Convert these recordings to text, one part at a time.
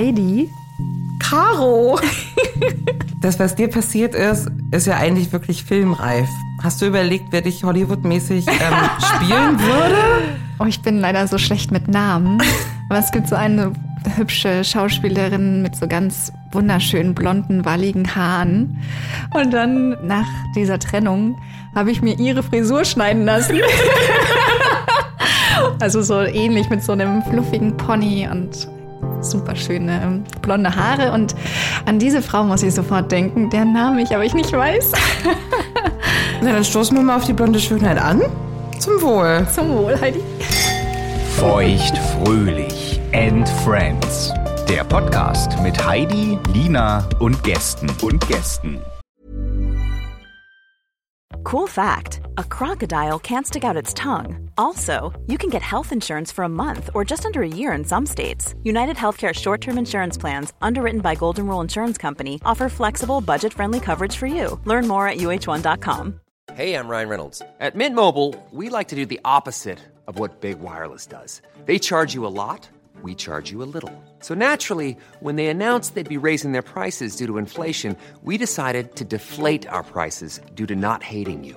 Heidi. Caro! das, was dir passiert ist, ist ja eigentlich wirklich filmreif. Hast du überlegt, wer dich Hollywood-mäßig ähm, spielen würde? Oh, ich bin leider so schlecht mit Namen. Aber es gibt so eine hübsche Schauspielerin mit so ganz wunderschönen blonden, walligen Haaren. Und dann nach dieser Trennung habe ich mir ihre Frisur schneiden lassen. also so ähnlich mit so einem fluffigen Pony und super schöne blonde Haare. Und an diese Frau muss ich sofort denken, deren Name ich aber ich nicht weiß. Na, dann stoßen wir mal auf die blonde Schönheit an. Zum Wohl. Zum Wohl, Heidi. Feucht fröhlich and Friends. Der Podcast mit Heidi, Lina und Gästen und Gästen. Cool fact a crocodile can't stick out its tongue. Also, you can get health insurance for a month or just under a year in some states. United Healthcare short term insurance plans, underwritten by Golden Rule Insurance Company, offer flexible, budget friendly coverage for you. Learn more at uh1.com. Hey, I'm Ryan Reynolds. At Mint Mobile, we like to do the opposite of what Big Wireless does. They charge you a lot, we charge you a little. So naturally, when they announced they'd be raising their prices due to inflation, we decided to deflate our prices due to not hating you.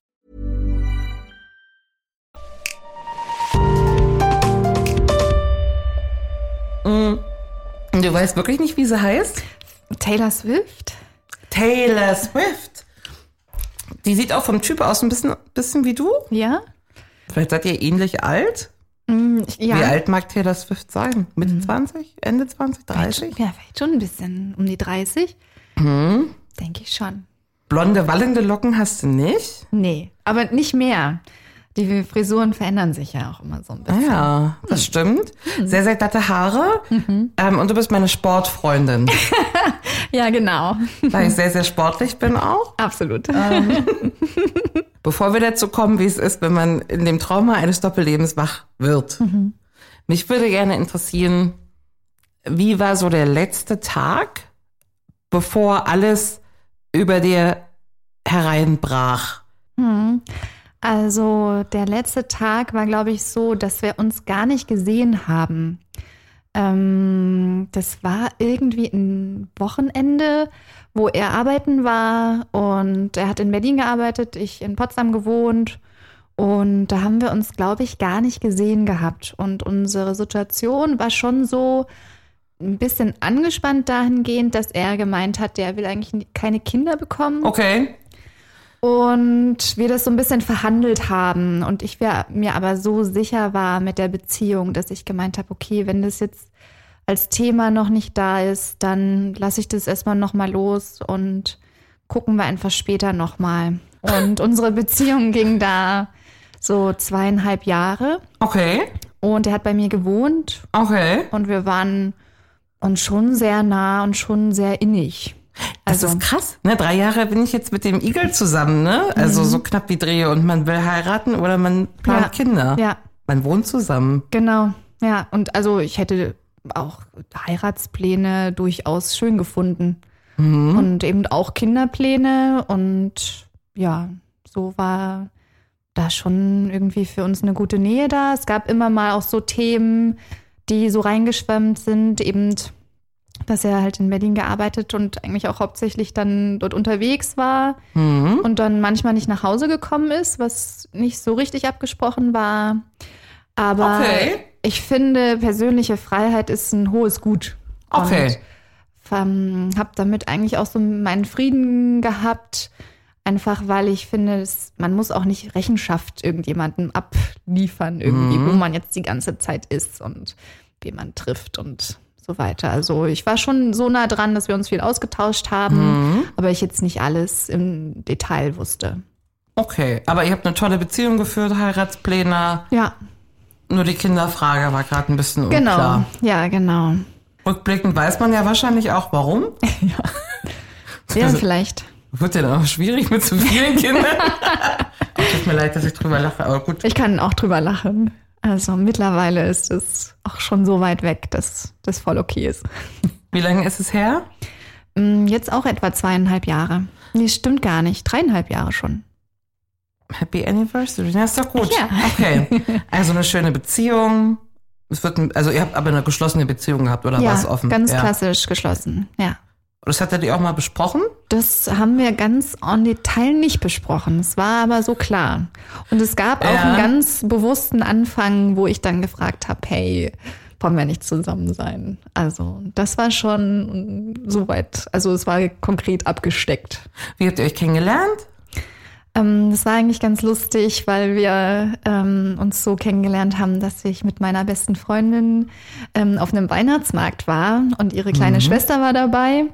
Du weißt wirklich nicht, wie sie heißt? Taylor Swift? Taylor Swift. Die sieht auch vom Typ aus ein bisschen, bisschen wie du. Ja? Vielleicht seid ihr ähnlich alt. Mm, Ja. Wie alt mag Taylor Swift sein? Mitte 20? Ende 20? 30? Ja, vielleicht schon ein bisschen um die 30. Denke ich schon. Blonde, wallende Locken hast du nicht? Nee, aber nicht mehr. Die Frisuren verändern sich ja auch immer so ein Ah bisschen. Ja, das stimmt. Sehr, sehr glatte Haare. Ähm, und du bist meine Sportfreundin, Ja, genau. weil ich sehr, sehr sportlich bin auch. Absolut. Bevor wir dazu kommen, wie es ist, wenn man in dem Trauma eines Doppellebens wach wird. Mich würde gerne interessieren, wie war so der letzte Tag, bevor alles über dir hereinbrach? Also der letzte Tag war, glaube ich, so, dass wir uns gar nicht gesehen haben. Ähm, das war irgendwie ein Wochenende, wo er arbeiten war und er hat in Berlin gearbeitet, ich in Potsdam gewohnt. Und da haben wir uns, glaube ich, gar nicht gesehen gehabt. Und unsere Situation war schon so ein bisschen angespannt dahingehend, dass er gemeint hat, der will eigentlich keine Kinder bekommen. Okay. Und wir das so ein bisschen verhandelt haben und ich mir aber so sicher war mit der Beziehung, dass ich gemeint habe, okay, wenn das jetzt als Thema noch nicht da ist, dann lasse ich das erstmal nochmal los und gucken wir einfach später nochmal. Und unsere Beziehung ging da so zweieinhalb Jahre Okay. und er hat bei mir gewohnt Okay. und wir waren uns schon sehr nah und schon sehr innig. Das Also- ist krass. Ne? Drei Jahre bin ich jetzt mit dem Igel zusammen, ne? Also so knapp wie Drehe und man will heiraten oder man plant Ja. Kinder. Ja, Man wohnt zusammen. Genau, ja. Und also ich hätte auch Heiratspläne durchaus schön gefunden. Und eben auch Kinderpläne. Und ja, so war da schon irgendwie für uns eine gute Nähe da. Es gab immer mal auch so Themen, die so reingeschwemmt sind, eben dass er halt in Berlin gearbeitet und eigentlich auch hauptsächlich dann dort unterwegs war und dann manchmal nicht nach Hause gekommen ist, was nicht so richtig abgesprochen war. Aber Okay. ich finde, persönliche Freiheit ist ein hohes Gut. Okay. Und ähm, habe damit eigentlich auch so meinen Frieden gehabt. Einfach weil ich finde, es, man muss auch nicht Rechenschaft irgendjemandem abliefern, irgendwie, Mhm. wo man jetzt die ganze Zeit ist und wen man trifft und so weiter. Also ich war schon so nah dran, dass wir uns viel ausgetauscht haben, aber ich jetzt nicht alles im Detail wusste. Okay, aber ihr habt eine tolle Beziehung geführt, Heiratspläne. Ja, Nur die Kinderfrage war gerade ein bisschen genau. unklar. Ja, genau. Rückblickend weiß man ja wahrscheinlich auch, warum. Ja, Also- vielleicht. Wird ja dann auch schwierig mit zu vielen Kindern. Tut mir leid, dass ich drüber lache, aber gut. Ich kann auch drüber lachen. Also mittlerweile ist es auch schon so weit weg, dass das voll okay ist. Wie lange ist es her? Mm, Jetzt auch etwa zweieinhalb Jahre. Nee, stimmt gar nicht. Dreieinhalb Jahre schon. Happy Anniversary. Ja, ist doch gut. Ja. Okay. Also eine schöne Beziehung. Es wird, also ihr habt aber eine geschlossene Beziehung gehabt oder war ja, es offen? ganz ja. klassisch geschlossen. Ja. Das hattet ihr auch mal besprochen? Das haben wir ganz en Detail nicht besprochen. Es war aber so klar. Und es gab auch Ja. einen ganz bewussten Anfang, wo ich dann gefragt habe, hey, wollen wir nicht zusammen sein? Also das war schon soweit. Also es war konkret abgesteckt. Wie habt ihr euch kennengelernt? Ähm, das war eigentlich ganz lustig, weil wir ähm, uns so kennengelernt haben, dass ich mit meiner besten Freundin ähm, auf einem Weihnachtsmarkt war und ihre kleine Schwester war dabei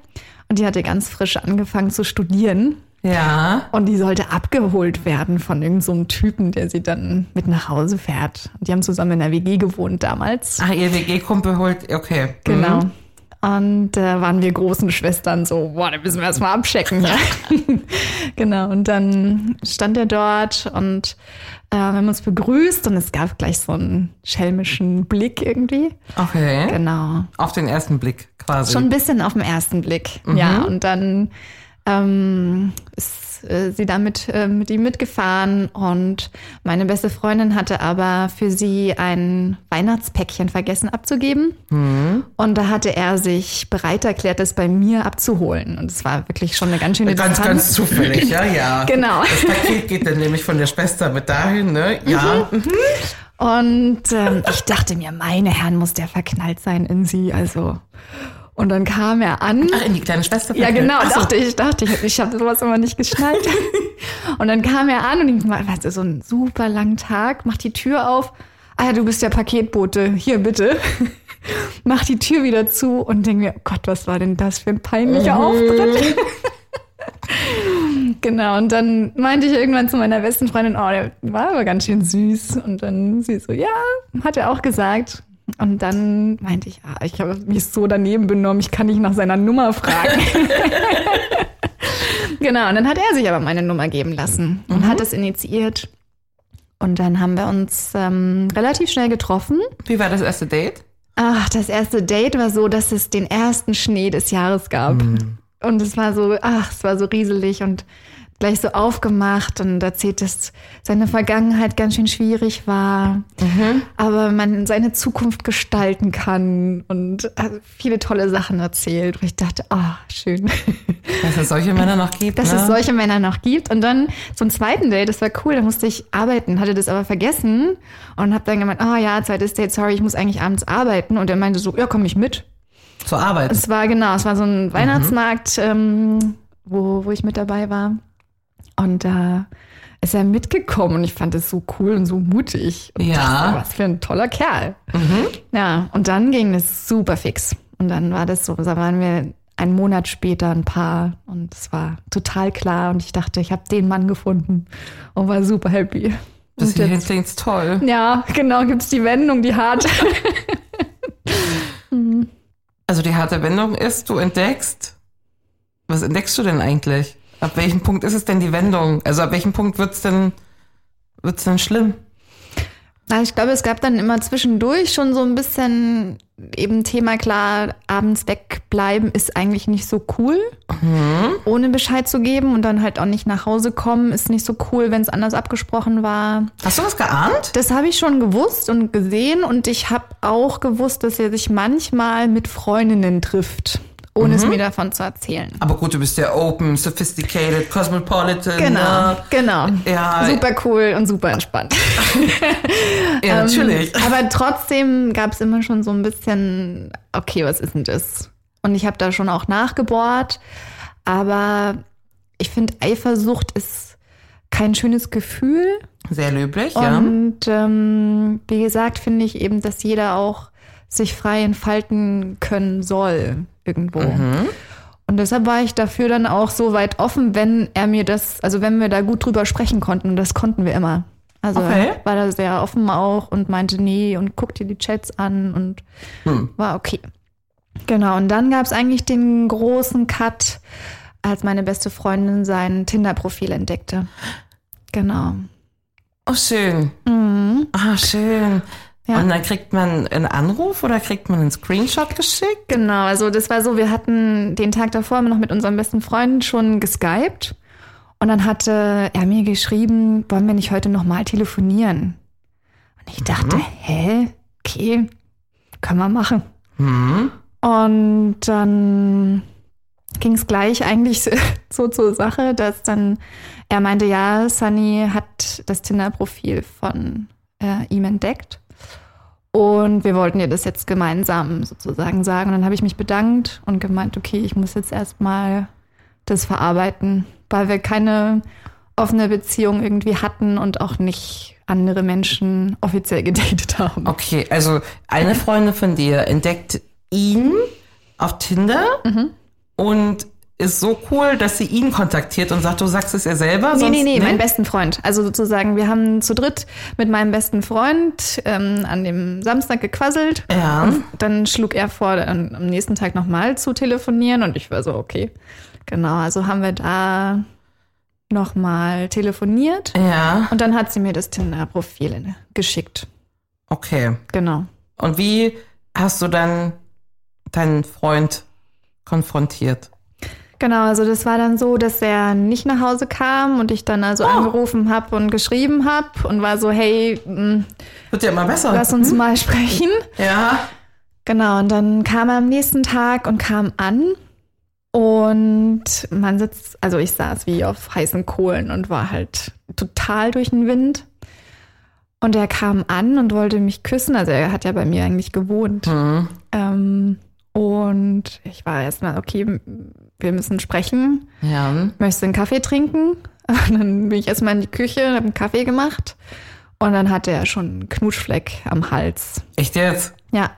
und die hatte ganz frisch angefangen zu studieren. Ja. Und die sollte abgeholt werden von irgendeinem so einem Typen, der sie dann mit nach Hause fährt. Und die haben zusammen in der WG gewohnt damals. Ach, ihr WG-Kumpel holt, okay. Genau. Mhm. Und da waren wir großen Schwestern so, boah, da müssen wir erstmal abchecken. Ja. genau. Und dann stand er dort und äh, wir haben uns begrüßt und es gab gleich so einen schelmischen Blick irgendwie. Okay. Genau. Auf den ersten Blick quasi. Schon ein bisschen auf den ersten Blick. Ja, und dann ähm, ist äh, sie da mit, äh, mit ihm mitgefahren und meine beste Freundin hatte aber für sie ein Weihnachtspäckchen vergessen abzugeben. Und da hatte er sich bereit erklärt, das bei mir abzuholen. Und es war wirklich schon eine ganz schöne Ganz, Distanz. ganz zufällig, ja, ja. Genau. Das Paket geht dann nämlich von der Schwester mit dahin, ne? Ja. Und ähm, ich dachte mir, meine Herren, muss der verknallt sein in sie. Also. Und dann kam er an. Ach, in die kleine Schwester. Ja, genau, so. dachte ich, dachte ich, ich habe sowas immer nicht geschnallt. und dann kam er an und ich weißt du, so einen super langen Tag, macht die Tür auf. Ah ja, du bist der Paketbote, hier bitte. Mach die Tür wieder zu und denke mir, oh Gott, was war denn das für ein peinlicher Auftritt? genau, und dann meinte ich irgendwann zu meiner besten Freundin, oh, der war aber ganz schön süß. Und dann sie so, ja, hat er auch gesagt. Und dann meinte ich, ah, ich habe mich so daneben benommen, ich kann nicht nach seiner Nummer fragen. genau, und dann hat er sich aber meine Nummer geben lassen und hat es initiiert. Und dann haben wir uns ähm, relativ schnell getroffen. Wie war das erste Date? Ach, das erste Date war so, dass es den ersten Schnee des Jahres gab. Und es war so, ach, es war so rieselig und gleich so aufgemacht und erzählt, dass seine Vergangenheit ganz schön schwierig war, aber man seine Zukunft gestalten kann und also viele tolle Sachen erzählt. Und ich dachte, ah, schön, Dass es solche Männer noch gibt, dass ne? es solche Männer noch gibt. Und dann zum zweiten Date, das war cool, da musste ich arbeiten, hatte das aber vergessen und habe dann gemeint, ah ja, zweites Date, sorry, ich muss eigentlich abends arbeiten. Und er meinte so, ja, komm ich mit. Zur Arbeit. Es war genau, es war so ein Weihnachtsmarkt, ähm, wo, wo ich mit dabei war. Und da ist er mitgekommen und ich fand es so cool und so mutig. Und Ja. dachte, was für ein toller Kerl. Ja, und dann ging es super fix. Und dann war das so, da waren wir einen Monat später ein Paar und es war total klar und ich dachte, ich habe den Mann gefunden und war super happy. Hierhin jetzt, klingt's toll. ja, genau, gibt's die Wendung, die hart. Also die harte Wendung ist, du entdeckst. Was entdeckst du denn eigentlich? Ab welchem Punkt ist es denn die Wendung? Also ab welchem Punkt wird's denn, wird's denn schlimm? Na, ich glaube, es gab dann immer zwischendurch schon so ein bisschen eben Thema klar, abends wegbleiben ist eigentlich nicht so cool, ohne Bescheid zu geben und dann halt auch nicht nach Hause kommen ist nicht so cool, wenn es anders abgesprochen war. Hast du was geahnt? Das habe ich schon gewusst und gesehen und ich habe auch gewusst, dass er sich manchmal mit Freundinnen trifft, ohne es mir davon zu erzählen. Aber gut, du bist ja open, sophisticated, cosmopolitan. Genau, Ne? genau. Ja. Super cool und super entspannt. Ja, natürlich. Ähm, aber trotzdem gab es immer schon so ein bisschen, okay, was ist denn das? Und ich habe da schon auch nachgebohrt. Aber ich finde, Eifersucht ist kein schönes Gefühl. Sehr löblich, ja. Und ähm, wie gesagt, finde ich eben, dass jeder auch sich frei entfalten können soll irgendwo. Und deshalb war ich dafür dann auch so weit offen, wenn er mir das, also wenn wir da gut drüber sprechen konnten, und das konnten wir immer. Also Okay. war da sehr offen auch und meinte, nee, und guck dir die Chats an und war okay. Genau, und dann gab es eigentlich den großen Cut, als meine beste Freundin sein Tinder-Profil entdeckte. Genau. Oh, schön. Ah, schön. Mhm. Ja. Und dann kriegt man einen Anruf oder kriegt man einen Screenshot geschickt? Genau, also das war so, wir hatten den Tag davor noch mit unserem besten Freund schon geskypt und dann hatte er mir geschrieben, wollen wir nicht heute nochmal telefonieren? Und ich dachte, hä? Okay, können wir machen. Und dann ging es gleich eigentlich so- so zur Sache, dass dann er meinte, ja, Sunny hat das Tinder-Profil von äh, ihm entdeckt. Und wir wollten ihr das jetzt gemeinsam sozusagen sagen. Und dann habe ich mich bedankt und gemeint, okay, ich muss jetzt erstmal das verarbeiten, weil wir keine offene Beziehung irgendwie hatten und auch nicht andere Menschen offiziell gedatet haben. Okay, also eine Freundin von dir entdeckt ihn auf Tinder Mhm. und ist so cool, dass sie ihn kontaktiert und sagt, du sagst es ihr selber. Nee, sonst, nee, nee, meinen besten Freund. Also sozusagen, wir haben zu dritt mit meinem besten Freund ähm, an dem Samstag gequasselt. Ja. Und dann schlug er vor, dann am nächsten Tag nochmal zu telefonieren und ich war so, okay. Genau, also haben wir da nochmal telefoniert Ja, und dann hat sie mir das Tinder-Profil geschickt. okay. Genau. Und wie hast du dann deinen Freund konfrontiert? Genau, also das war dann so, dass er nicht nach Hause kam und ich dann also angerufen habe und geschrieben habe und war so, hey, mh, Wird ja immer besser. lass uns mal sprechen. ja. Genau, und dann kam er am nächsten Tag und kam an. Und man sitzt, also ich saß wie auf heißen Kohlen und war halt total durch den Wind. Und er kam an und wollte mich küssen. Also er hat ja bei mir eigentlich gewohnt. Ähm, und ich war erstmal, okay, wir müssen sprechen. Ja. Möchtest du einen Kaffee trinken? Und dann bin ich erstmal in die Küche und habe einen Kaffee gemacht. Und dann hatte er schon einen Knutschfleck am Hals. Echt jetzt? Ja.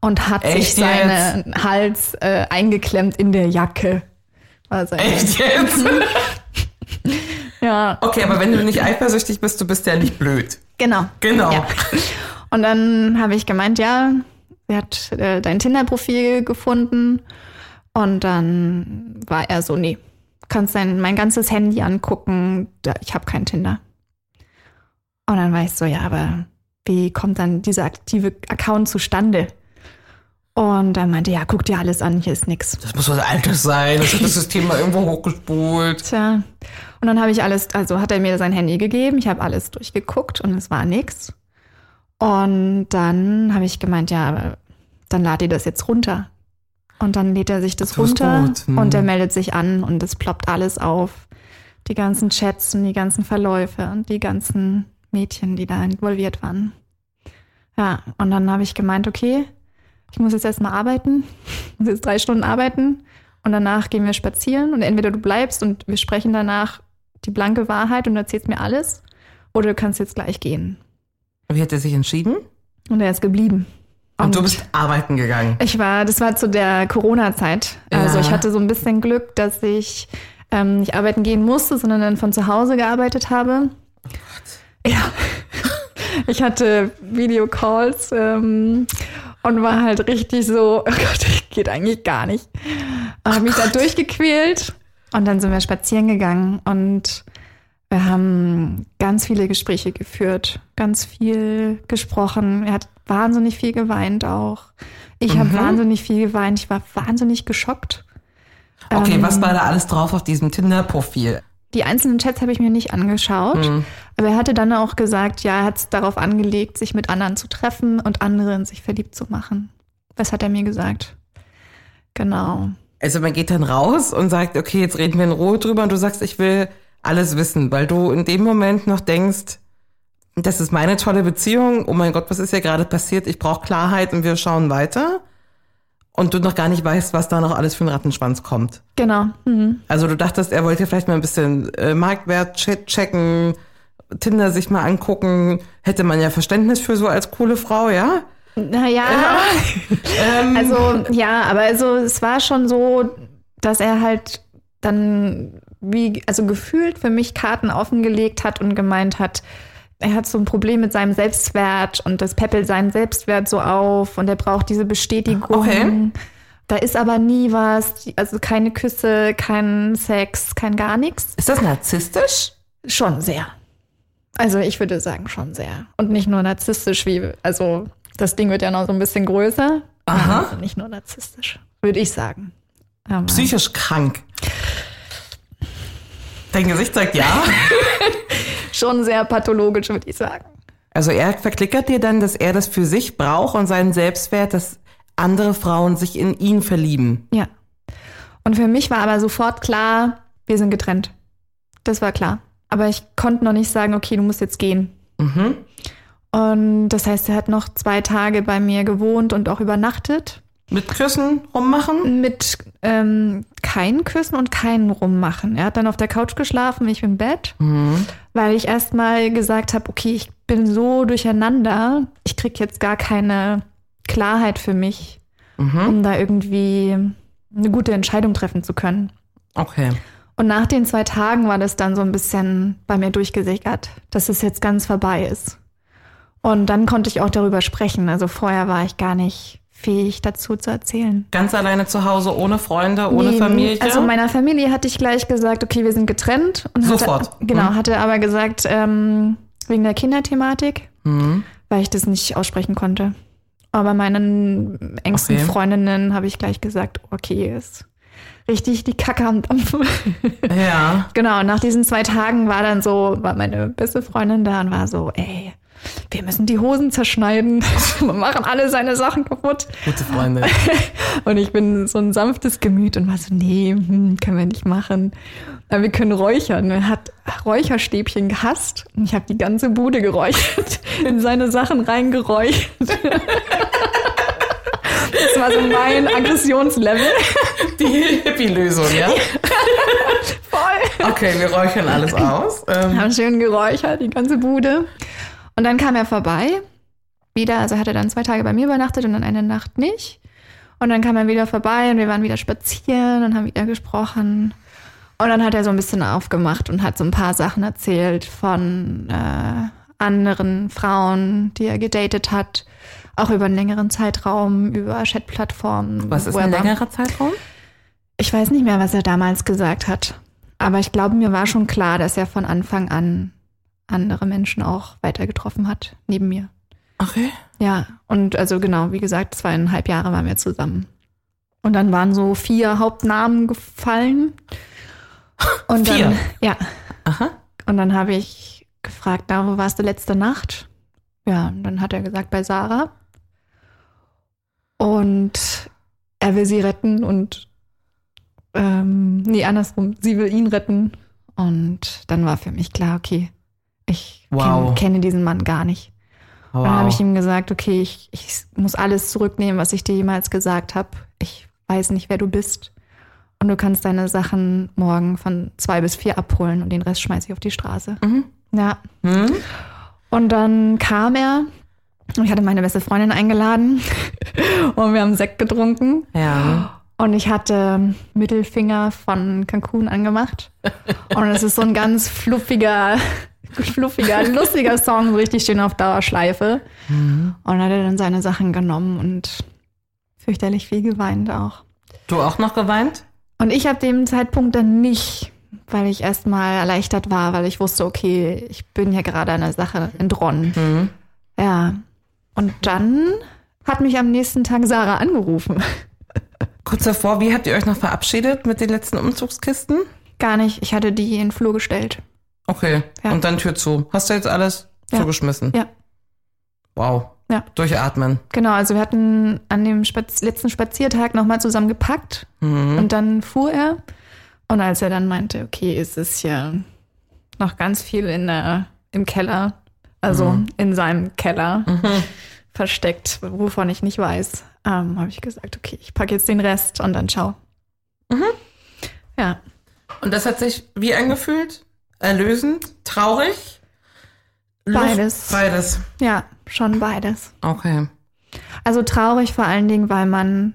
Und hat Echt sich seinen Hals äh, eingeklemmt in der Jacke. Echt jetzt? Ja, Okay, aber wenn du nicht eifersüchtig bist, du bist ja nicht blöd. genau. Genau. Ja. Und dann habe ich gemeint, ja, sie hat äh, dein Tinder-Profil gefunden. Und dann war er so, nee, kannst dein, mein ganzes Handy angucken, ich habe kein Tinder. Und dann war ich so, ja, aber wie kommt dann dieser aktive Account zustande? Und er meinte, ja, guck dir alles an, hier ist nix. Das muss was Altes sein. Das hat das System mal irgendwo hochgespult. Tja. Und dann habe ich alles, also hat er mir sein Handy gegeben, ich habe alles durchgeguckt und es war nix. Und dann habe ich gemeint, ja, dann lad ihr das jetzt runter. Und dann lädt er sich das Das runter hm. und er meldet sich an und es ploppt alles auf. Die ganzen Chats und die ganzen Verläufe und die ganzen Mädchen, die da involviert waren. Ja, und dann habe ich gemeint, okay, ich muss jetzt erstmal arbeiten, ich muss jetzt drei Stunden arbeiten und danach gehen wir spazieren und entweder du bleibst und wir sprechen danach die blanke Wahrheit und erzählst mir alles oder du kannst jetzt gleich gehen. Wie hat er sich entschieden? Und er ist geblieben. Und, du bist arbeiten gegangen. Ich war, das war zu der Corona-Zeit. Also Ja. ich hatte so ein bisschen Glück, dass ich ähm, nicht arbeiten gehen musste, sondern dann von zu Hause gearbeitet habe. Ja. Ich hatte Videocalls ähm, und war halt richtig so, oh Gott, geht eigentlich gar nicht. Und habe mich da durchgequält und dann sind wir spazieren gegangen und wir haben ganz viele Gespräche geführt, ganz viel gesprochen. Er hat wahnsinnig viel geweint auch. Ich habe wahnsinnig viel geweint. Ich war wahnsinnig geschockt. Okay, Ähm, was war da alles drauf auf diesem Tinder-Profil? Die einzelnen Chats habe ich mir nicht angeschaut, aber er hatte dann auch gesagt, ja, er hat es darauf angelegt, sich mit anderen zu treffen und andere in sich verliebt zu machen. Das hat er mir gesagt. Genau. Also man geht dann raus und sagt, okay, jetzt reden wir in Ruhe drüber und du sagst, ich will alles wissen, weil du in dem Moment noch denkst, das ist meine tolle Beziehung, oh mein Gott, was ist hier gerade passiert, ich brauche Klarheit und wir schauen weiter. Und du noch gar nicht weißt, was da noch alles für ein Rattenschwanz kommt. Genau. Mhm. Also du dachtest, er wollte vielleicht mal ein bisschen äh, Marktwert che- checken, Tinder sich mal angucken, hätte man ja Verständnis für so als coole Frau, ja? Naja, Ähm, also ja, aber also es war schon so, dass er halt dann wie, also gefühlt für mich Karten offengelegt hat und gemeint hat, er hat so ein Problem mit seinem Selbstwert und das peppelt seinen Selbstwert so auf und er braucht diese Bestätigung. Okay. Da ist aber nie was, also keine Küsse, kein Sex, kein gar nichts. ist das narzisstisch? Schon sehr. Also ich würde sagen, schon sehr. Und nicht nur narzisstisch, wie, also das Ding wird ja noch so ein bisschen größer. Aha. Also nicht nur narzisstisch, würde ich sagen. Aber Psychisch krank. Dein Gesicht sagt ja. schon sehr pathologisch, würde ich sagen. Also er verklickert dir dann, dass er das für sich braucht und seinen Selbstwert, dass andere Frauen sich in ihn verlieben. Ja. Und für mich war aber sofort klar, wir sind getrennt. Das war klar. Aber ich konnte noch nicht sagen, okay, du musst jetzt gehen. Und das heißt, er hat noch zwei Tage bei mir gewohnt und auch übernachtet. Mit Küssen rummachen? Mit ähm, kein Küssen und kein Rummachen. Er hat dann auf der Couch geschlafen, ich im Bett, weil ich erstmal gesagt habe, okay, ich bin so durcheinander, ich krieg jetzt gar keine Klarheit für mich, um da irgendwie eine gute Entscheidung treffen zu können. Okay. Und nach den zwei Tagen war das dann so ein bisschen bei mir durchgesickert, dass es jetzt ganz vorbei ist. Und dann konnte ich auch darüber sprechen. Also vorher war ich gar nicht fähig dazu zu erzählen. Ganz alleine zu Hause, ohne Freunde, ohne Nee, Familie? Also meiner Familie hatte ich gleich gesagt, okay, wir sind getrennt. Und Sofort. Hatte, genau, Mhm. hatte aber gesagt, ähm, wegen der Kinderthematik, Mhm. weil ich das nicht aussprechen konnte. Aber meinen engsten Okay. Freundinnen habe ich gleich gesagt, okay, ist richtig die Kacke am Dampfen. ja. Genau, nach diesen zwei Tagen war dann so, war meine beste Freundin da und war so, ey, wir müssen die Hosen zerschneiden. Wir machen alle seine Sachen kaputt. Gute Freunde. Und ich bin so ein sanftes Gemüt und war so, nee, hm, können wir nicht machen. Aber wir können räuchern. Er hat Räucherstäbchen gehasst und ich habe die ganze Bude geräuchert, in seine Sachen reingeräuchert. Das war so mein Aggressionslevel. Die Hippie-Lösung, ja? Voll. Okay, wir räuchern alles aus. Ähm, haben schön geräuchert, die ganze Bude. Und dann kam er vorbei, wieder, also hat er dann zwei Tage bei mir übernachtet und dann eine Nacht nicht. Und dann kam er wieder vorbei und wir waren wieder spazieren und haben wieder gesprochen. Und dann hat er so ein bisschen aufgemacht und hat so ein paar Sachen erzählt von äh, anderen Frauen, die er gedatet hat, auch über einen längeren Zeitraum, über Chatplattformen. was ist ein er längerer Zeitraum? Ich weiß nicht mehr, was er damals gesagt hat. Aber ich glaube, mir war schon klar, dass er von Anfang an andere Menschen auch weiter getroffen hat, neben mir. Okay. Ja, und also genau, wie gesagt, zweieinhalb Jahre waren wir zusammen. Und dann waren so vier Hauptnamen gefallen. Und Vier? dann, ja. Aha. Und dann habe ich gefragt, na, wo warst du letzte Nacht? Ja, und dann hat er gesagt, bei Sarah. Und er will sie retten und ähm, nee, andersrum, sie will ihn retten. Und dann war für mich klar, okay, ich Wow. kenn, kenne diesen Mann gar nicht. Wow. Dann habe ich ihm gesagt, okay, ich, ich muss alles zurücknehmen, was ich dir jemals gesagt habe. Ich weiß nicht, wer du bist. Und du kannst deine Sachen morgen von zwei bis vier abholen und den Rest schmeiße ich auf die Straße. Ja. Hm? Und dann kam er und ich hatte meine beste Freundin eingeladen und wir haben Sekt getrunken. Ja. Und ich hatte Mittelfinger von Cancun angemacht. Und es ist so ein ganz fluffiger, fluffiger, lustiger Song, so richtig schön auf Dauerschleife. Und dann hat er dann seine Sachen genommen und fürchterlich viel geweint auch. Du auch noch geweint? Und ich habe dem Zeitpunkt dann nicht, weil ich erstmal erleichtert war, weil ich wusste, okay, ich bin hier gerade einer Sache entronnen. Ja. Und dann hat mich am nächsten Tag Sarah angerufen. Kurz davor, wie habt ihr euch noch verabschiedet mit den letzten Umzugskisten? Gar nicht. Ich hatte die in den Flur gestellt. Okay. Ja. Und dann Tür zu. Hast du jetzt alles Ja. zugeschmissen? Ja. Wow. Ja. Durchatmen. Genau, also wir hatten an dem Spaz letzten Spaziertag nochmal zusammen gepackt Mhm. und dann fuhr er. Und als er dann meinte, okay, es ist hier noch ganz viel in der, im Keller, also Mhm. in seinem Keller versteckt, wovon ich nicht weiß, ähm, habe ich gesagt, okay, ich packe jetzt den Rest und dann ciao. Mhm. Ja, Und das hat sich wie angefühlt? Erlösend? Traurig? Beides. Beides. ja, schon beides. Okay. Also traurig vor allen Dingen, weil man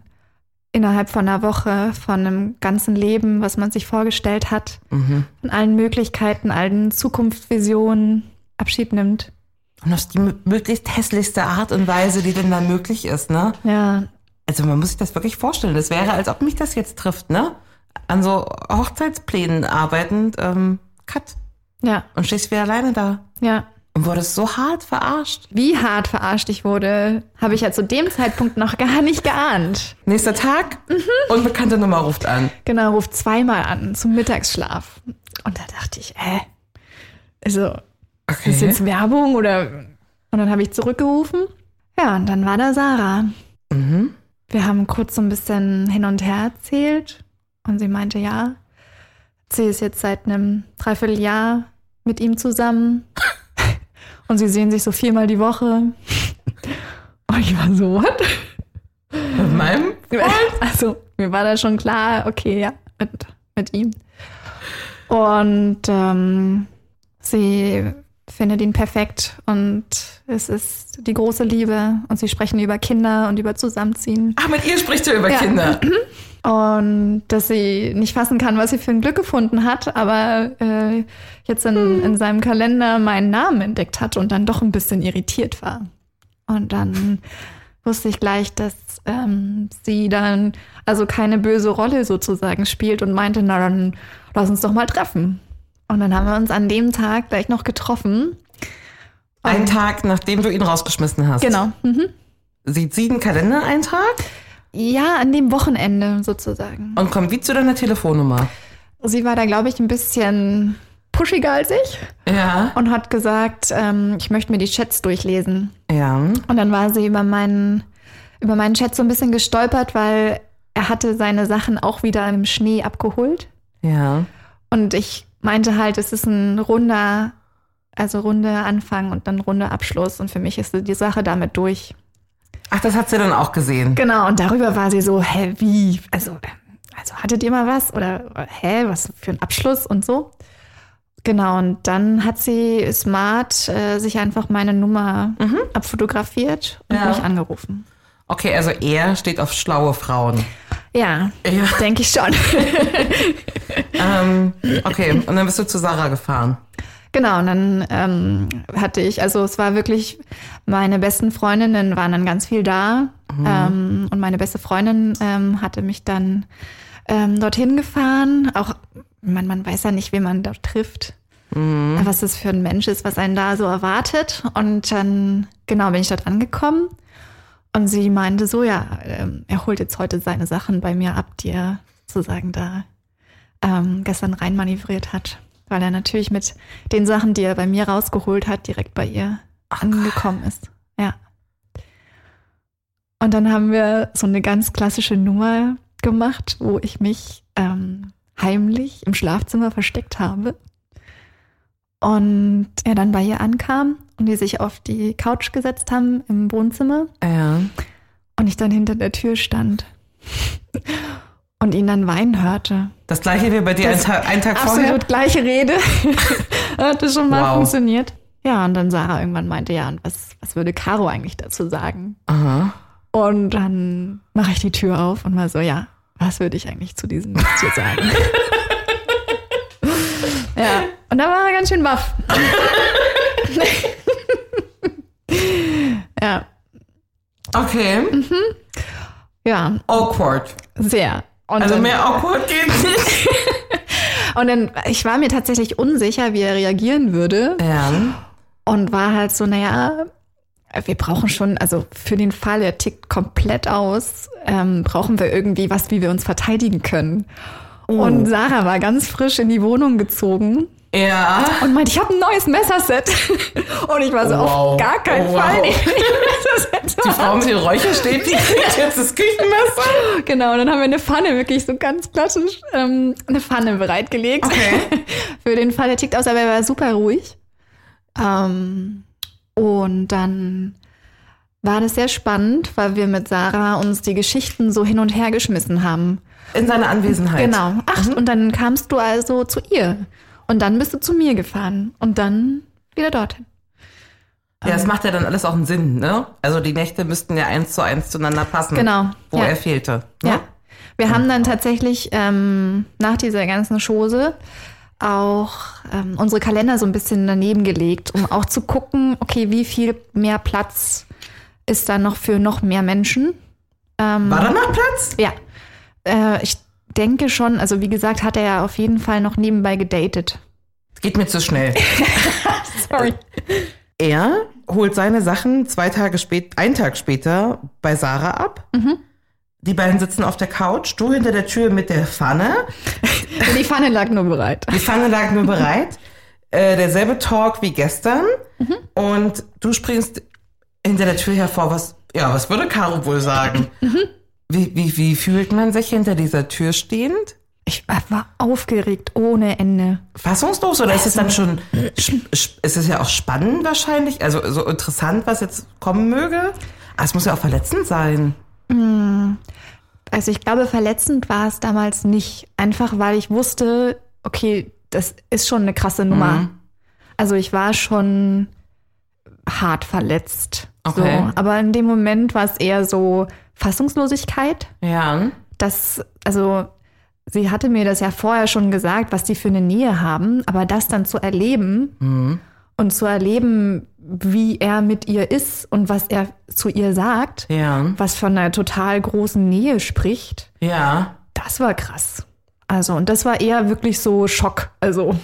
innerhalb von einer Woche von einem ganzen Leben, was man sich vorgestellt hat, Mhm. von allen Möglichkeiten, allen Zukunftsvisionen Abschied nimmt. Und auf die mö- möglichst hässlichste Art und Weise, die denn da möglich ist, ne? Ja, Also man muss sich das wirklich vorstellen. Das wäre, als ob mich das jetzt trifft, ne? An so Hochzeitsplänen arbeitend, ähm, cut. ja, Und stehst wieder alleine da. ja. Und wurdest so hart verarscht. Wie hart verarscht ich wurde, habe ich ja zu dem Zeitpunkt noch gar nicht geahnt. Nächster Tag, unbekannte Nummer ruft an. Genau, ruft zweimal an zum Mittagsschlaf. Und da dachte ich, hä? Also, ist das jetzt Werbung oder? Und dann habe ich zurückgerufen. Ja, und dann war da Sarah. Mhm. Wir haben kurz so ein bisschen hin und her erzählt. Und sie meinte, ja, sie ist jetzt seit einem Dreivierteljahr mit ihm zusammen. Und sie sehen sich so viermal die Woche. Und ich war so, what? Mit meinem? Also, mir war da schon klar, okay, ja, mit, mit ihm. Und ähm, sie findet ihn perfekt und es ist die große Liebe und sie sprechen über Kinder und über Zusammenziehen. Ach, mit ihr spricht er über Ja. Kinder. Und dass sie nicht fassen kann, was sie für ein Glück gefunden hat, aber äh, jetzt in, in seinem Kalender meinen Namen entdeckt hat und dann doch ein bisschen irritiert war. Und dann wusste ich gleich, dass ähm, sie dann also keine böse Rolle sozusagen spielt und meinte, na dann lass uns doch mal treffen. Und dann haben wir uns an dem Tag gleich noch getroffen. Einen Tag, nachdem du ihn rausgeschmissen hast. Genau. Mhm. Sieht sie einen Kalendereintrag Ja, an dem Wochenende sozusagen. und kommt wie zu deiner Telefonnummer. Sie war da, glaube ich, ein bisschen pushiger als ich. Ja. und hat gesagt, ähm, ich möchte mir die Chats durchlesen. Ja. Und dann war sie über meinen, über meinen Chat so ein bisschen gestolpert, weil er hatte seine Sachen auch wieder im Schnee abgeholt. Ja. Und ich meinte halt, es ist ein runder, also runder Anfang und dann runder Abschluss. Und für mich ist die Sache damit durch. Ach, das hat sie dann auch gesehen. Genau, und darüber war sie so, hä, wie? Also, also hattet ihr mal was? Oder hä, was für ein Abschluss und so? Genau, und dann hat sie smart äh, sich einfach meine Nummer abfotografiert und Ja. mich angerufen. Okay, also er steht auf schlaue Frauen. Ja, Ja. denke ich schon. ähm, okay, und dann bist du zu Sarah gefahren. Genau, und dann ähm, hatte ich, also es war wirklich, meine besten Freundinnen waren dann ganz viel da. Ähm, und meine beste Freundin ähm, hatte mich dann ähm, dorthin gefahren. Auch, man, man weiß ja nicht, wen man dort trifft. Was das für ein Mensch ist, was einen da so erwartet. Und dann, genau, bin ich dort angekommen. Und sie meinte so, ja, ähm, er holt jetzt heute seine Sachen bei mir ab, die er sozusagen da ähm, gestern reinmanövriert hat. Weil er natürlich mit den Sachen, die er bei mir rausgeholt hat, direkt bei ihr angekommen ist. Ja. Und dann haben wir so eine ganz klassische Nummer gemacht, wo ich mich ähm, heimlich im Schlafzimmer versteckt habe. Und er dann bei ihr ankam und die sich auf die Couch gesetzt haben im Wohnzimmer Ja. und ich dann hinter der Tür stand und ihn dann weinen hörte. Das gleiche wie bei dir einen Tag, einen Tag Absolut vorher. gleiche Rede. Hatte schon mal Wow. funktioniert. Ja, und dann Sarah irgendwann meinte, ja, und was, was würde Caro eigentlich dazu sagen? Aha. Und dann mache ich die Tür auf und war so, ja, was würde ich eigentlich zu diesem Tier sagen? ja, und dann war er ganz schön baff. ja, Okay. ja, Awkward. sehr. Und Also dann, mehr awkward geht's nicht. und dann, ich war mir tatsächlich unsicher, wie er reagieren würde. Ja. Und war halt so, naja, wir brauchen schon, also für den Fall, er tickt komplett aus, ähm, brauchen wir irgendwie was, wie wir uns verteidigen können. Oh. Und Sarah war ganz frisch in die Wohnung gezogen Ja. und meinte, ich habe ein neues Messerset. Und ich war so, Wow. auf gar keinen Oh, wow. Fall. Die Frau mit den Räucherstäbchen kriegt jetzt das Küchenmesser. Genau, und dann haben wir eine Pfanne, wirklich so ganz klassisch, ähm, eine Pfanne bereitgelegt. Okay. Für den Fall, der tickt aus, aber er war super ruhig. Ähm, und dann war das sehr spannend, weil wir mit Sarah uns die Geschichten so hin und her geschmissen haben. In seiner Anwesenheit. Genau. Ach, und dann kamst du also zu ihr. Und dann bist du zu mir gefahren. Und dann wieder dorthin. Ja, das macht ja dann alles auch einen Sinn, ne? Also die Nächte müssten ja eins zu eins zueinander passen. Genau, Wo ja. er fehlte. Ne? Ja. Wir haben dann tatsächlich ähm, nach dieser ganzen Chose auch ähm, unsere Kalender so ein bisschen daneben gelegt, um auch zu gucken, okay, wie viel mehr Platz ist da noch für noch mehr Menschen. Ähm, War da noch Platz? Ja. Äh, ich denke schon, also wie gesagt, hat er ja auf jeden Fall noch nebenbei gedatet. Geht mir zu schnell. Sorry. Er holt seine Sachen zwei Tage später, einen Tag später bei Sarah ab. Mhm. Die beiden sitzen auf der Couch, du hinter der Tür mit der Pfanne. Die Pfanne lag nur bereit. Die Pfanne lag nur bereit. Äh, derselbe Talk wie gestern. Mhm. Und du springst hinter der Tür hervor. Was, ja, was würde Caro wohl sagen? Mhm. Wie, wie, wie fühlt man sich hinter dieser Tür stehend? Ich war aufgeregt ohne Ende. Fassungslos oder ist es dann schon, sp- sp- ist es ja auch spannend wahrscheinlich, also so interessant, was jetzt kommen möge? Ah, es muss ja auch verletzend sein. Also ich glaube, verletzend war es damals nicht. Einfach weil ich wusste, okay, das ist schon eine krasse Nummer. Mhm. Also ich war schon hart verletzt. Okay. So. Aber in dem Moment war es eher so Fassungslosigkeit. Ja. Das, also sie hatte mir das ja vorher schon gesagt, was die für eine Nähe haben, aber das dann zu erleben Mhm. und zu erleben, wie er mit ihr ist und was er zu ihr sagt, Ja. was von einer total großen Nähe spricht, Ja. das war krass. Also, und das war eher wirklich so Schock. Also,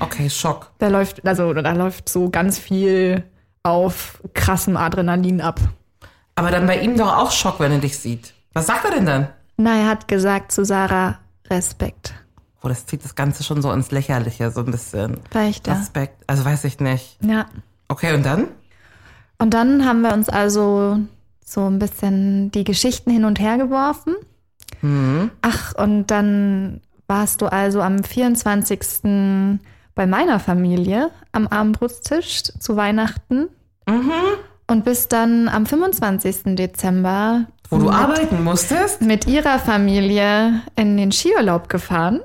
Okay, Schock. da läuft, also, da läuft so ganz viel auf krassem Adrenalin ab. Aber dann bei ihm doch auch Schock, wenn er dich sieht. Was sagt er denn dann? Na, er hat gesagt zu Sarah, Respekt. Oh, das zieht das Ganze schon so ins Lächerliche, so ein bisschen. Vielleicht. Respekt. Also weiß ich nicht. Ja. Okay, und dann? Und dann haben wir uns also so ein bisschen die Geschichten hin und her geworfen. Ach, und dann warst du also am 24. bei meiner Familie am Abendbrotstisch zu Weihnachten. Und bist dann am 25. Dezember Wo du mit, arbeiten musstest? mit ihrer Familie in den Skiurlaub gefahren.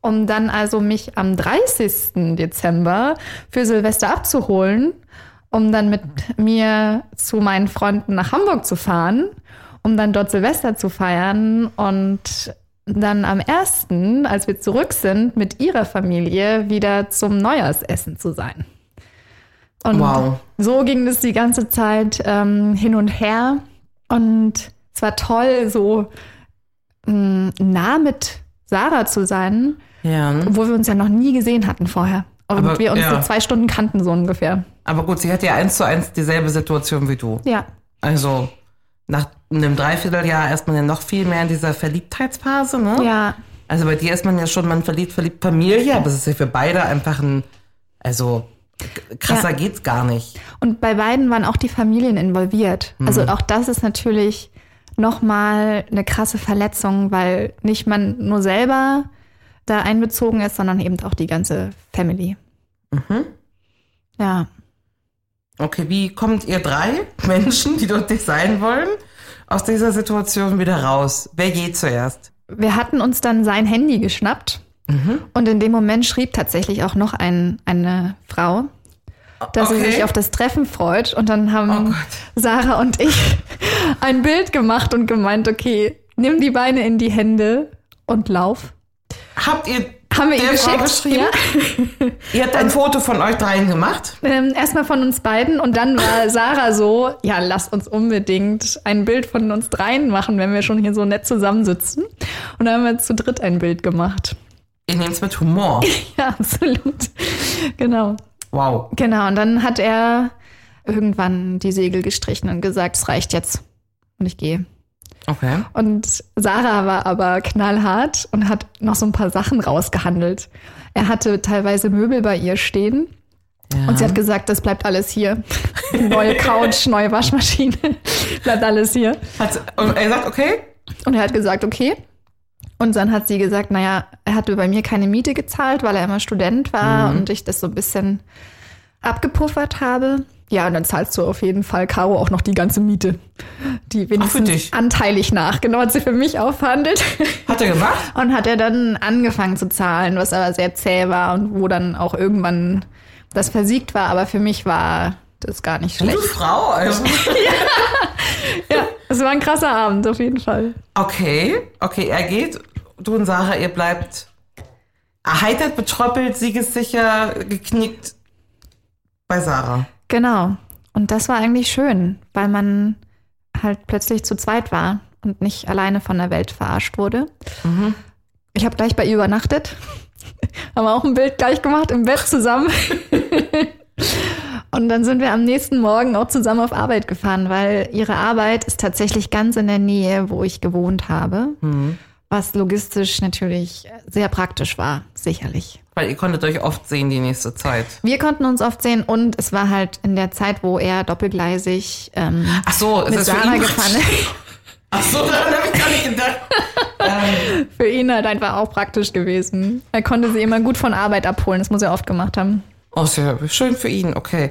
Um dann also mich am 30. Dezember für Silvester abzuholen, um dann mit mir zu meinen Freunden nach Hamburg zu fahren, um dann dort Silvester zu feiern und dann am 1., als wir zurück sind, mit ihrer Familie wieder zum Neujahrsessen zu sein. Und Wow. so ging es die ganze Zeit ähm, hin und her. Und es war toll, so mh, nah mit Sarah zu sein, Ja. obwohl wir uns ja noch nie gesehen hatten vorher. Und Aber, wir uns ja. so zwei Stunden kannten, so ungefähr. Aber gut, sie hat ja eins zu eins dieselbe Situation wie du. Ja. Also nach einem Dreivierteljahr ist man ja noch viel mehr in dieser Verliebtheitsphase, ne? Ja. Also bei dir ist man ja schon, man verliebt, verliebt Familie, aber es ist ja für beide einfach ein, also krasser Ja. geht's gar nicht. Und bei beiden waren auch die Familien involviert. Also auch das ist natürlich nochmal eine krasse Verletzung, weil nicht man nur selber da einbezogen ist, sondern eben auch die ganze Family. Ja. Okay, wie kommt ihr drei Menschen, die dort nicht sein wollen, aus dieser Situation wieder raus? Wer geht zuerst? Wir hatten uns dann sein Handy geschnappt und in dem Moment schrieb tatsächlich auch noch ein, eine Frau, dass sie Okay. sich auf das Treffen freut. Und dann Oh haben Gott. Sarah und ich ein Bild gemacht und gemeint, okay, nimm die Beine in die Hände und lauf. Habt ihr Haben wir Frau geschickt? geschrieben? Ja. Ihr habt ein Foto von euch dreien gemacht? Ähm, Erstmal von uns beiden und dann war Sarah so, ja, lass uns unbedingt ein Bild von uns dreien machen, wenn wir schon hier so nett zusammensitzen. Und dann haben wir zu dritt ein Bild gemacht. Ihr nehmt's mit Humor. Ja, absolut. Genau. Wow. Genau. Und dann hat er irgendwann die Segel gestrichen und gesagt, es reicht jetzt. Und ich gehe. Okay. Und Sarah war aber knallhart und hat noch so ein paar Sachen rausgehandelt. Er hatte teilweise Möbel bei ihr stehen. Und sie hat gesagt, das bleibt alles hier. Neue Couch, neue Waschmaschine, bleibt alles hier. Hat, und er sagt, okay? Und er hat gesagt, okay. Und dann hat sie gesagt, naja, er hatte bei mir keine Miete gezahlt, weil er immer Student war und ich das so ein bisschen abgepuffert habe. Ja, und dann zahlst du auf jeden Fall, Caro, auch noch die ganze Miete. Die wenigstens dich? anteilig nach. Genau, hat sie für mich aufverhandelt. Hat er gemacht? Und hat er dann angefangen zu zahlen, was aber sehr zäh war und wo dann auch irgendwann das versiegt war, aber für mich war das gar nicht schlecht. Gute Frau, also. Ja, es war ein krasser Abend auf jeden Fall. Okay, okay, er geht. Du und Sarah, ihr bleibt erheitert, betröppelt, siegessicher, geknickt bei Sarah. Genau. Und das war eigentlich schön, weil man halt plötzlich zu zweit war und nicht alleine von der Welt verarscht wurde. Ich habe gleich bei ihr übernachtet. Haben auch ein Bild gleich gemacht im Bett zusammen. Und dann sind wir am nächsten Morgen auch zusammen auf Arbeit gefahren, weil ihre Arbeit ist tatsächlich ganz in der Nähe, wo ich gewohnt habe. Was logistisch natürlich sehr praktisch war, sicherlich. Weil ihr konntet euch oft sehen die nächste Zeit. Wir konnten uns oft sehen und es war halt in der Zeit, wo er doppelgleisig ähm, Ach so, ist mit das für Sarah ihn gefahren ist. Ach so, daran habe ich gar nicht gedacht. Für ihn halt einfach auch praktisch gewesen. Er konnte sie immer gut von Arbeit abholen, das muss er oft gemacht haben. Oh, sehr schön für ihn, okay.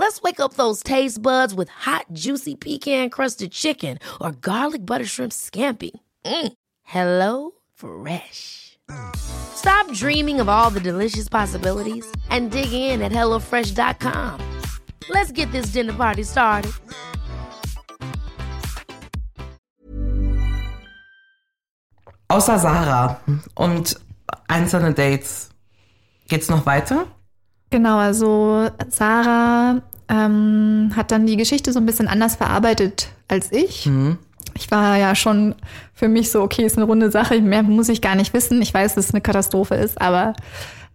Let's wake up those taste buds with hot, juicy pecan crusted chicken or garlic butter shrimp scampi. Mm. Hello Fresh. Stop dreaming of all the delicious possibilities and dig in at HelloFresh.com. Let's get this dinner party started. Außer Sarah und einzelne Dates. Geht's noch weiter? Genau, also Sarah ähm, hat dann die Geschichte so ein bisschen anders verarbeitet als ich. Ich war ja schon für mich so, okay, ist eine runde Sache, mehr muss ich gar nicht wissen. Ich weiß, dass es eine Katastrophe ist, aber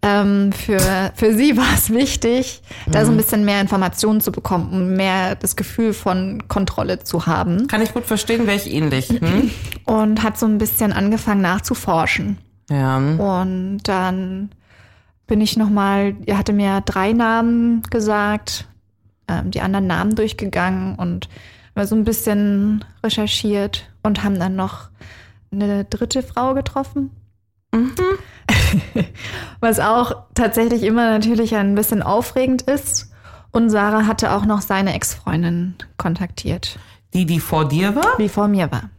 ähm, für, für sie war es wichtig, da so ein bisschen mehr Informationen zu bekommen, um mehr das Gefühl von Kontrolle zu haben. Kann ich gut verstehen, wäre ich ähnlich. Hm? Und hat so ein bisschen angefangen nachzuforschen. Ja. Und dann bin ich nochmal, er hatte mir drei Namen gesagt, ähm, die anderen Namen durchgegangen und mal so ein bisschen recherchiert und haben dann noch eine dritte Frau getroffen. Was auch tatsächlich immer natürlich ein bisschen aufregend ist. Und Sarah hatte auch noch seine Ex-Freundin kontaktiert, Die, die vor dir war? die vor mir war.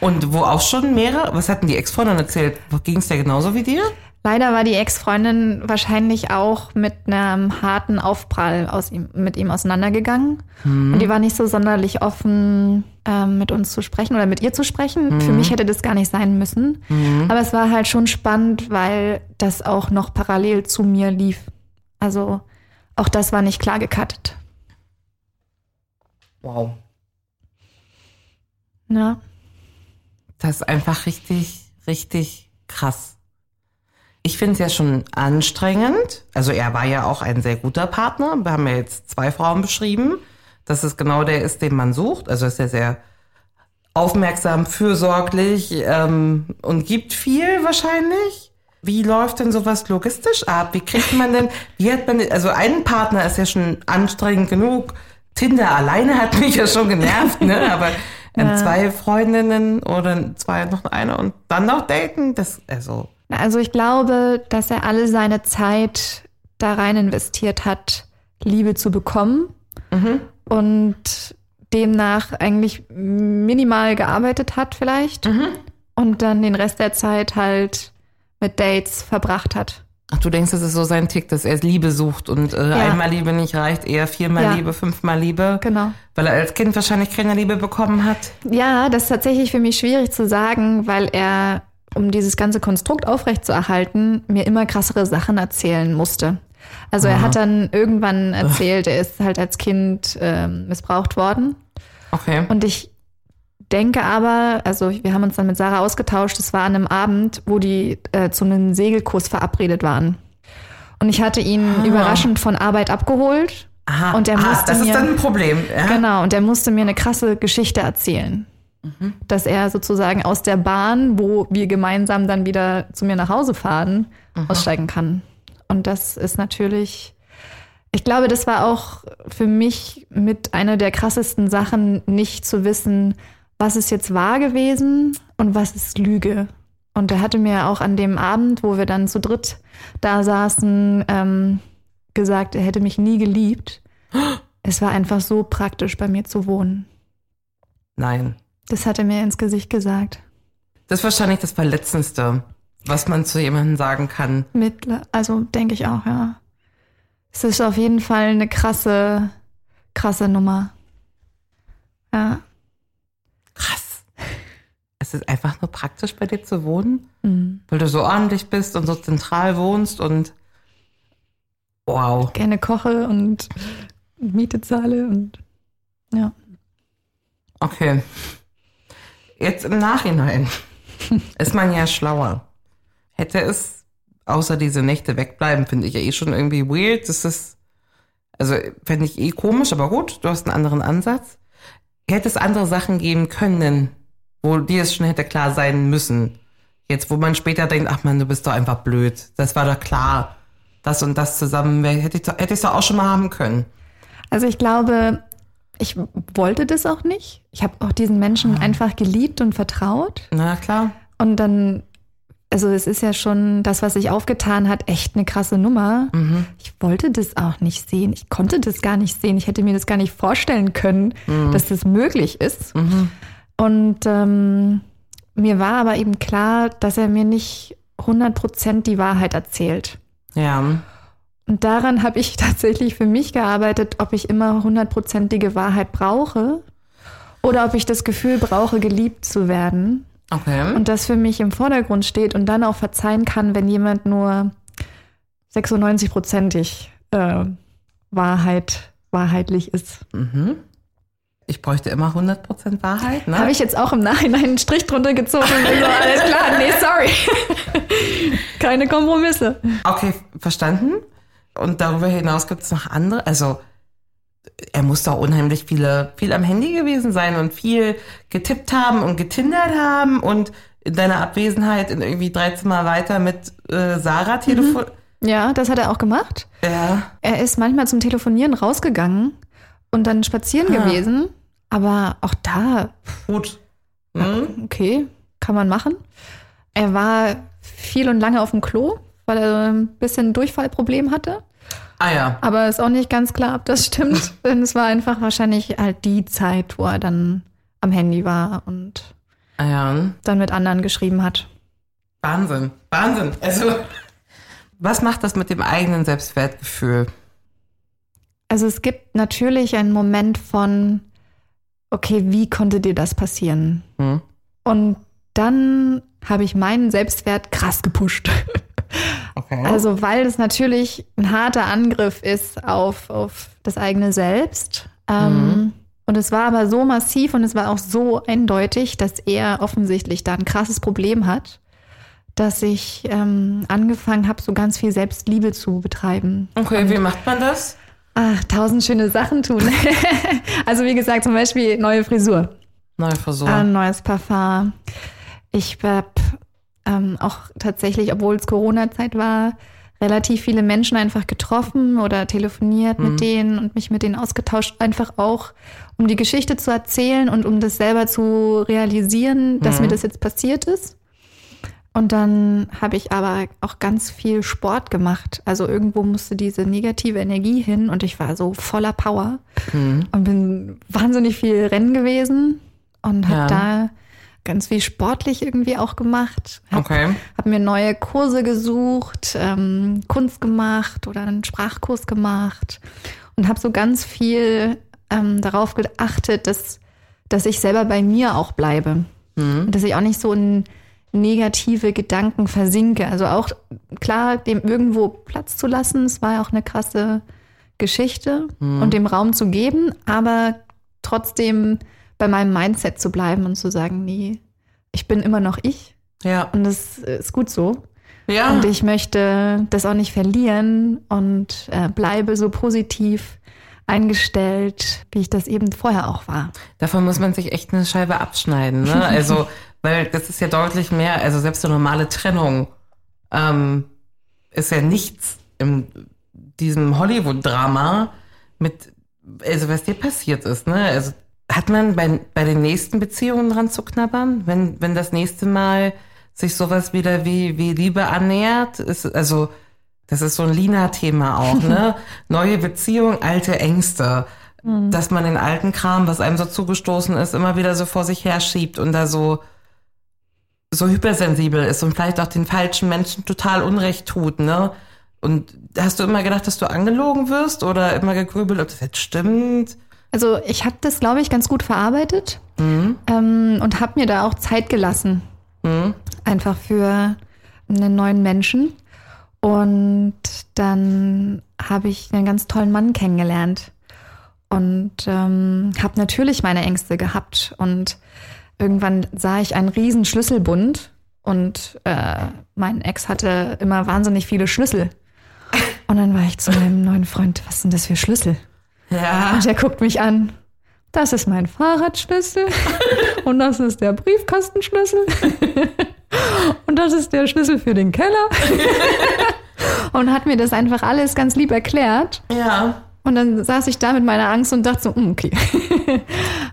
Und wo auch schon mehrere? Was hatten die Ex-Freundin erzählt? Ging es dir genauso wie dir? Leider war die Ex-Freundin wahrscheinlich auch mit einem harten Aufprall aus ihm, mit ihm auseinandergegangen. Und die war nicht so sonderlich offen, ähm, mit uns zu sprechen oder mit ihr zu sprechen. Für mich hätte das gar nicht sein müssen. Aber es war halt schon spannend, weil das auch noch parallel zu mir lief. Also auch das war nicht klar gecuttet. Wow. Ja. Das ist einfach richtig, richtig krass. Ich finde es ja schon anstrengend. Also er war ja auch ein sehr guter Partner. Wir haben ja jetzt zwei Frauen beschrieben. dass es genau der ist, den man sucht. Also ist er sehr aufmerksam, fürsorglich ähm, und gibt viel wahrscheinlich. Wie läuft denn sowas logistisch ab? Wie kriegt man denn, wie hat man, also ein Partner ist ja schon anstrengend genug. Tinder alleine hat mich ja schon genervt, ne? Aber ähm, zwei Freundinnen oder zwei noch eine und dann noch daten, das, also. Also ich glaube, dass er alle seine Zeit da rein investiert hat, Liebe zu bekommen und demnach eigentlich minimal gearbeitet hat vielleicht und dann den Rest der Zeit halt mit Dates verbracht hat. Ach, du denkst, das ist so sein Tick, dass er Liebe sucht und äh, einmal Liebe nicht reicht, eher viermal Ja. Liebe, fünfmal Liebe. Genau. Weil er als Kind wahrscheinlich keine Liebe bekommen hat. Ja, das ist tatsächlich für mich schwierig zu sagen, weil er, um dieses ganze Konstrukt aufrechtzuerhalten, mir immer krassere Sachen erzählen musste. Also er hat dann irgendwann erzählt, er ist halt als Kind ähm, missbraucht worden. Okay. Und ich denke aber, also wir haben uns dann mit Sarah ausgetauscht, es war an einem Abend, wo die äh, zu einem Segelkurs verabredet waren. Und ich hatte ihn überraschend von Arbeit abgeholt Aha, Und er ah, musste das ist mir- dann ein Problem. Ja? Genau, und er musste mir eine krasse Geschichte erzählen. Dass er sozusagen aus der Bahn, wo wir gemeinsam dann wieder zu mir nach Hause fahren, aussteigen kann. Und das ist natürlich, ich glaube, das war auch für mich mit einer der krassesten Sachen, nicht zu wissen, was ist jetzt wahr gewesen und was ist Lüge. Und er hatte mir auch an dem Abend, wo wir dann zu dritt da saßen, ähm, gesagt, er hätte mich nie geliebt. Es war einfach so praktisch, bei mir zu wohnen. Nein. Das hat er mir ins Gesicht gesagt. Das ist wahrscheinlich das Verletzendste, was man zu jemandem sagen kann. Mit, also denke ich auch, ja. Es ist auf jeden Fall eine krasse, krasse Nummer. Ja. Krass. Es ist einfach nur praktisch bei dir zu wohnen, Mhm. weil du so ordentlich bist und so zentral wohnst und wow. Gerne koche und Miete zahle und ja. Okay. Jetzt im Nachhinein ist man ja schlauer. Hätte es außer diese Nächte wegbleiben, finde ich ja eh schon irgendwie weird. Das ist, also fände ich eh komisch, aber gut, du hast einen anderen Ansatz. Hätte es andere Sachen geben können, wo dir es schon hätte klar sein müssen. Jetzt, wo man später denkt, ach man, du bist doch einfach blöd. Das war doch klar. Das und das zusammen, ich hätte ich es doch auch schon mal haben können. Also ich glaube, ich wollte das auch nicht. Ich habe auch diesen Menschen einfach geliebt und vertraut. Na klar. Und dann, also es ist ja schon das, was sich aufgetan hat, echt eine krasse Nummer. Ich wollte das auch nicht sehen. Ich konnte das gar nicht sehen. Ich hätte mir das gar nicht vorstellen können, dass das möglich ist. Und ähm, mir war aber eben klar, dass er mir nicht 100% die Wahrheit erzählt. Ja. Und daran habe ich tatsächlich für mich gearbeitet, ob ich immer hundertprozentige Wahrheit brauche oder ob ich das Gefühl brauche, geliebt zu werden. Okay. Und das für mich im Vordergrund steht und dann auch verzeihen kann, wenn jemand nur 96-prozentig äh, Wahrheit, wahrheitlich ist. Ich bräuchte immer 100% Wahrheit, ne? Habe ich jetzt auch im Nachhinein einen Strich drunter gezogen so, alles klar, nee, sorry. Keine Kompromisse. Okay, verstanden. Und darüber hinaus gibt es noch andere. Also, er muss doch unheimlich viele, viel am Handy gewesen sein und viel getippt haben und getindert haben und in deiner Abwesenheit in irgendwie drei Zimmer weiter mit äh, Sarah telefon. Ja, das hat er auch gemacht. Ja. Er ist manchmal zum Telefonieren rausgegangen und dann spazieren Ah. gewesen. Aber auch da, Gut. Hm? okay, kann man machen. Er war viel und lange auf dem Klo, weil er ein bisschen Durchfallproblem hatte. Ah ja. Aber ist auch nicht ganz klar, ob das stimmt. Denn es war einfach wahrscheinlich halt die Zeit, wo er dann am Handy war und Ah ja. dann mit anderen geschrieben hat. Wahnsinn. Wahnsinn. Also, was macht das mit dem eigenen Selbstwertgefühl? Also es gibt natürlich einen Moment von, okay, wie konnte dir das passieren? Hm? Und dann habe ich meinen Selbstwert krass gepusht. Okay. Also, weil es natürlich ein harter Angriff ist auf, auf das eigene Selbst. Ähm, Und es war aber so massiv und es war auch so eindeutig, dass er offensichtlich da ein krasses Problem hat, dass ich ähm, angefangen habe, so ganz viel Selbstliebe zu betreiben. okay, wie macht man das? Ach, tausend schöne Sachen tun. also wie gesagt, zum Beispiel neue Frisur, Neue Versuch. ein neues Parfum. Ich habe ähm, auch tatsächlich, obwohl es Corona-Zeit war, relativ viele Menschen einfach getroffen oder telefoniert mit denen und mich mit denen ausgetauscht, einfach auch, um die Geschichte zu erzählen und um das selber zu realisieren, dass mir das jetzt passiert ist. Und dann habe ich aber auch ganz viel Sport gemacht. Also irgendwo musste diese negative Energie hin und ich war so voller Power und bin wahnsinnig viel Rennen gewesen und habe Ja. da ganz viel sportlich irgendwie auch gemacht. Hab, Okay. Habe mir neue Kurse gesucht, ähm, Kunst gemacht oder einen Sprachkurs gemacht und habe so ganz viel ähm, darauf geachtet, dass, dass ich selber bei mir auch bleibe. Und dass ich auch nicht so in negative Gedanken versinke. Also auch klar, dem irgendwo Platz zu lassen, es war ja auch eine krasse Geschichte und dem Raum zu geben, aber trotzdem bei meinem Mindset zu bleiben und zu sagen, nee, ich bin immer noch ich Ja. und das ist gut so. Ja. Und ich möchte das auch nicht verlieren und äh, bleibe so positiv eingestellt, wie ich das eben vorher auch war. Davon muss man sich echt eine Scheibe abschneiden, ne? Also, weil das ist ja deutlich mehr, also selbst eine normale Trennung ähm, ist ja nichts in diesem Hollywood-Drama mit, also was dir passiert ist, ne? Also hat man bei, bei den nächsten Beziehungen dran zu knabbern, wenn, wenn das nächste Mal sich sowas wieder wie, wie Liebe annähert? Ist, also, das ist so ein Lina-Thema auch, ne? Neue Beziehung, alte Ängste. Dass man den alten Kram, was einem so zugestoßen ist, immer wieder so vor sich herschiebt und da so, so hypersensibel ist und vielleicht auch den falschen Menschen total Unrecht tut, ne? Und hast du immer gedacht, dass du angelogen wirst oder immer gegrübelt, ob das jetzt stimmt? Also ich habe das, glaube ich, ganz gut verarbeitet ähm, und habe mir da auch Zeit gelassen. Einfach für einen neuen Menschen. Und dann habe ich einen ganz tollen Mann kennengelernt und ähm, habe natürlich meine Ängste gehabt. Und irgendwann sah ich einen riesen Schlüsselbund und äh, mein Ex hatte immer wahnsinnig viele Schlüssel. Und dann war ich zu meinem neuen Freund, was sind das für Schlüssel? Ja. Und er guckt mich an. Das ist mein Fahrradschlüssel und das ist der Briefkastenschlüssel und das ist der Schlüssel für den Keller. und hat mir das einfach alles ganz lieb erklärt. Ja. Und dann saß ich da mit meiner Angst und dachte so, hm, okay.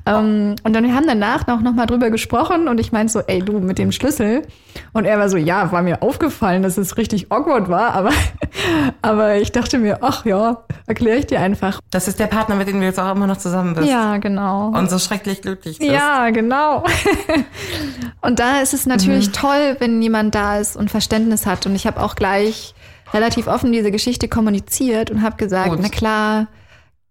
ähm, und dann wir haben danach noch, noch mal drüber gesprochen und ich meinte so, ey, du mit dem Schlüssel. Und er war so, ja, war mir aufgefallen, dass es richtig awkward war, aber, aber ich dachte mir, ach ja, erkläre ich dir einfach. Das ist der Partner, mit dem du jetzt auch immer noch zusammen bist. Ja, genau. Und so schrecklich glücklich bist. Ja, genau. und da ist es natürlich toll, wenn jemand da ist und Verständnis hat. Und ich habe auch gleich relativ offen diese Geschichte kommuniziert und habe gesagt, Gut. na klar,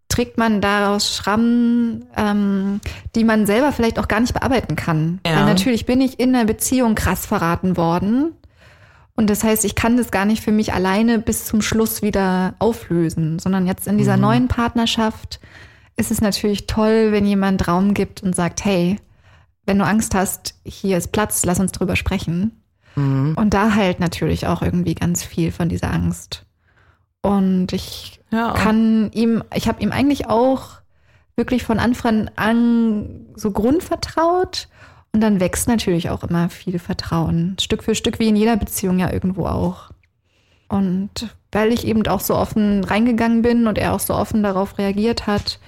trägt man daraus Schrammen, ähm, die man selber vielleicht auch gar nicht bearbeiten kann. Ja. Weil natürlich bin ich in einer Beziehung krass verraten worden. Und das heißt, ich kann das gar nicht für mich alleine bis zum Schluss wieder auflösen, sondern jetzt in dieser neuen Partnerschaft ist es natürlich toll, wenn jemand Raum gibt und sagt, hey, wenn du Angst hast, hier ist Platz, lass uns drüber sprechen. Und da halt natürlich auch irgendwie ganz viel von dieser Angst. Und ich Ja. kann ihm, ich habe ihm eigentlich auch wirklich von Anfang an so grundvertraut. Und dann wächst natürlich auch immer viel Vertrauen. Stück für Stück, wie in jeder Beziehung ja irgendwo auch. Und weil ich eben auch so offen reingegangen bin und er auch so offen darauf reagiert hat,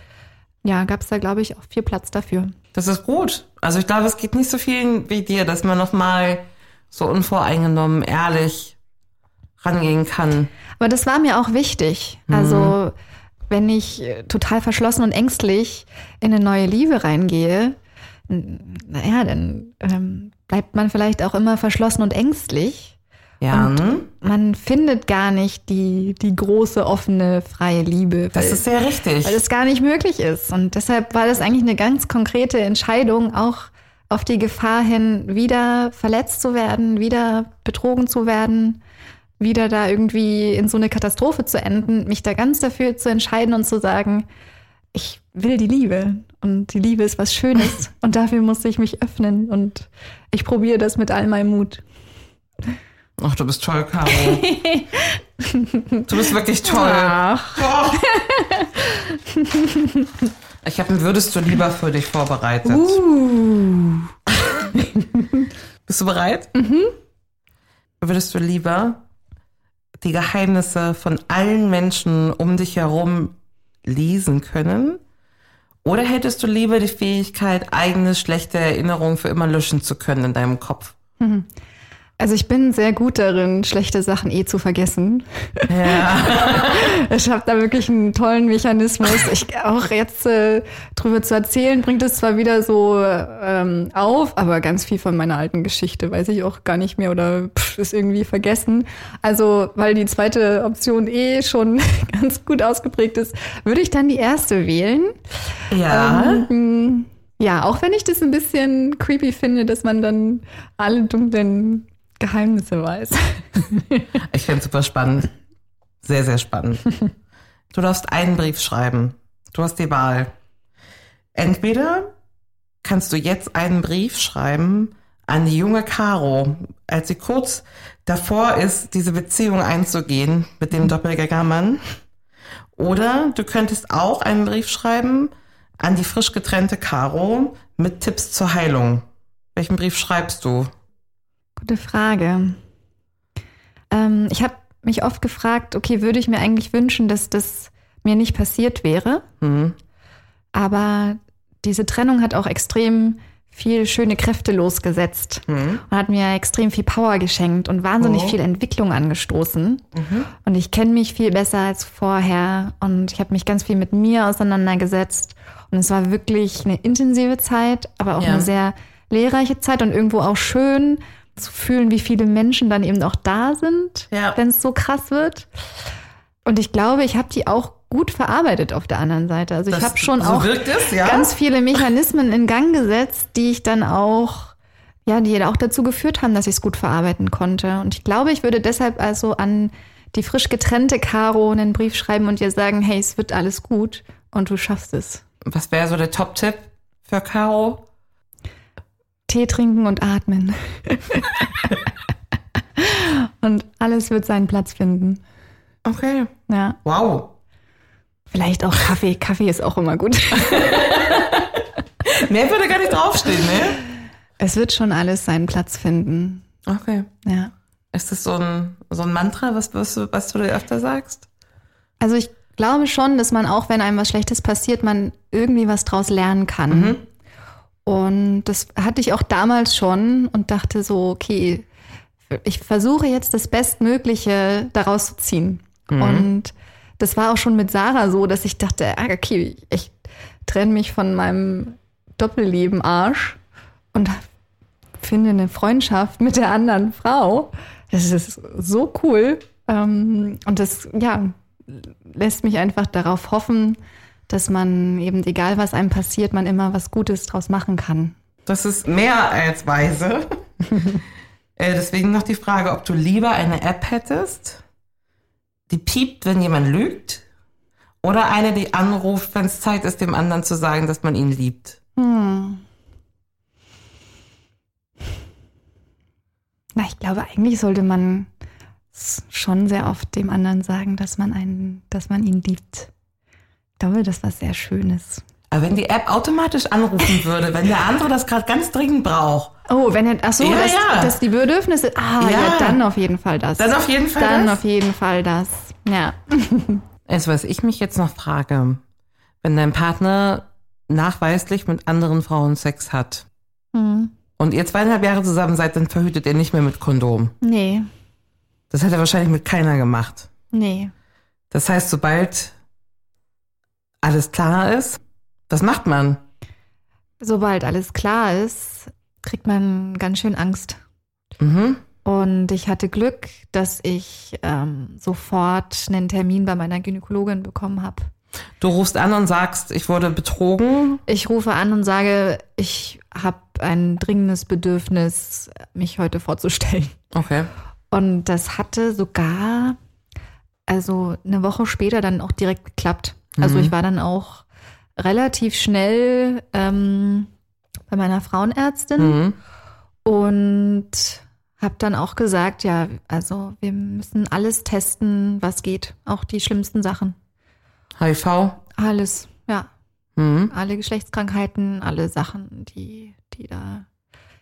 ja, gab es da, glaube ich, auch viel Platz dafür. Das ist gut. Also ich glaube, es geht nicht so vielen wie dir, dass man noch mal so unvoreingenommen, ehrlich rangehen kann. Aber das war mir auch wichtig. Also, wenn ich äh, total verschlossen und ängstlich in eine neue Liebe reingehe, naja, dann ähm, bleibt man vielleicht auch immer verschlossen und ängstlich. Ja, Und ne? man findet gar nicht die, die große, offene, freie Liebe. das weil- ist sehr richtig. weil es gar nicht möglich ist. Und deshalb war das eigentlich eine ganz konkrete Entscheidung, auch auf die Gefahr hin, wieder verletzt zu werden, wieder betrogen zu werden, wieder da irgendwie in so eine Katastrophe zu enden, mich da ganz dafür zu entscheiden und zu sagen, ich will die Liebe und die Liebe ist was Schönes und dafür muss ich mich öffnen und ich probiere das mit all meinem Mut. Ach, du bist toll, Caro. du bist wirklich toll. Ach, Ich habe ein Würdest du lieber für dich vorbereitet. Bist du bereit? Mhm. Würdest du lieber die Geheimnisse von allen Menschen um dich herum lesen können? Oder hättest du lieber die Fähigkeit, eigene schlechte Erinnerungen für immer löschen zu können in deinem Kopf? Also ich bin sehr gut darin, schlechte Sachen eh zu vergessen. Ja. Ich habe da wirklich einen tollen Mechanismus. Ich auch jetzt äh, drüber zu erzählen, bringt es zwar wieder so ähm, auf, aber ganz viel von meiner alten Geschichte weiß ich auch gar nicht mehr oder pff, ist irgendwie vergessen. Also weil die zweite Option eh schon ganz gut ausgeprägt ist, würde ich dann die erste wählen. Ja. Ähm, ja, auch wenn ich das ein bisschen creepy finde, dass man dann alle dunklen Geheimnisse weiß. Ich finde super spannend. Sehr, sehr spannend. Du darfst einen Brief schreiben. Du hast die Wahl. Entweder kannst du jetzt einen Brief schreiben an die junge Caro, als sie kurz davor ist, diese Beziehung einzugehen mit dem Doppelgängermann. Oder du könntest auch einen Brief schreiben an die frisch getrennte Caro mit Tipps zur Heilung. Welchen Brief schreibst du? Gute Frage. Ähm, ich habe mich oft gefragt, okay, würde ich mir eigentlich wünschen, dass das mir nicht passiert wäre? Mhm. Aber diese Trennung hat auch extrem viel schöne Kräfte losgesetzt und hat mir extrem viel Power geschenkt und wahnsinnig Oh. viel Entwicklung angestoßen. Und ich kenne mich viel besser als vorher und ich habe mich ganz viel mit mir auseinandergesetzt. Und es war wirklich eine intensive Zeit, aber auch Ja. eine sehr lehrreiche Zeit und irgendwo auch schön zu fühlen, wie viele Menschen dann eben auch da sind, Ja. wenn es so krass wird. Und ich glaube, ich habe die auch gut verarbeitet auf der anderen Seite. Also ich Das- habe schon so auch es, ja? ganz viele Mechanismen in Gang gesetzt, die ich dann auch, ja, die auch dazu geführt haben, dass ich es gut verarbeiten konnte. Und ich glaube, ich würde deshalb also an die frisch getrennte Caro einen Brief schreiben und ihr sagen, hey, es wird alles gut und du schaffst es. Was wäre so der Top-Tipp für Caro? Tee trinken und atmen. und alles wird seinen Platz finden. Okay. Ja, Wow. vielleicht auch Kaffee. Kaffee ist auch immer gut. Mehr würde gar nicht draufstehen, ne? Es wird schon alles seinen Platz finden. Okay. Ja. Ist das so ein, so ein Mantra, was, was, du- was du dir öfter sagst? Also ich glaube schon, dass man auch, wenn einem was Schlechtes passiert, man irgendwie was draus lernen kann. Und das hatte ich auch damals schon und dachte so, okay, ich versuche jetzt das Bestmögliche daraus zu ziehen. Und das war auch schon mit Sarah so, dass ich dachte, ah, okay, ich trenne mich von meinem Doppelleben Arsch und finde eine Freundschaft mit der anderen Frau. Das ist so cool. Ähm, Und das, ja, lässt mich einfach darauf hoffen, dass man eben, egal was einem passiert, man immer was Gutes draus machen kann. Das ist mehr als weise. äh, deswegen noch die Frage, ob du lieber eine App hättest, die piept, wenn jemand lügt, oder eine, die anruft, wenn es Zeit ist, dem anderen zu sagen, dass man ihn liebt. Na, ich glaube, eigentlich sollte man schon sehr oft dem anderen sagen, dass man einen, dass man ihn liebt. Ich glaube, das war sehr Schönes. Aber wenn die App automatisch anrufen würde, wenn der andere das gerade ganz dringend braucht, Oh, wenn er, ach so, Ja, dass, ja. dass die Bedürfnisse, ah, ja. Ja. dann auf jeden Fall das. Dann auf jeden Fall Dann das? auf jeden Fall das. Ja. ist, was ich mich jetzt noch frage, wenn dein Partner nachweislich mit anderen Frauen Sex hat Hm. und ihr zweieinhalb Jahre zusammen seid, dann verhütet ihr nicht mehr mit Kondom. Nee, Das hat er wahrscheinlich mit keiner gemacht. nee. Das heißt, sobald alles klar ist, was macht man? Sobald alles klar ist, kriegt man ganz schön Angst. Mhm. Und ich hatte Glück, dass ich ähm, sofort einen Termin bei meiner Gynäkologin bekommen habe. Du rufst an und sagst, ich wurde betrogen. Ich rufe an und sage, ich habe ein dringendes Bedürfnis, mich heute vorzustellen. Okay. Und das hatte sogar, also eine Woche später dann auch direkt geklappt. Also ich war dann auch relativ schnell ähm, bei meiner Frauenärztin Mhm. und habe dann auch gesagt, ja, also wir müssen alles testen, was geht, auch die schlimmsten Sachen. HIV. Alles, ja, Mhm. alle Geschlechtskrankheiten, alle Sachen, die, die da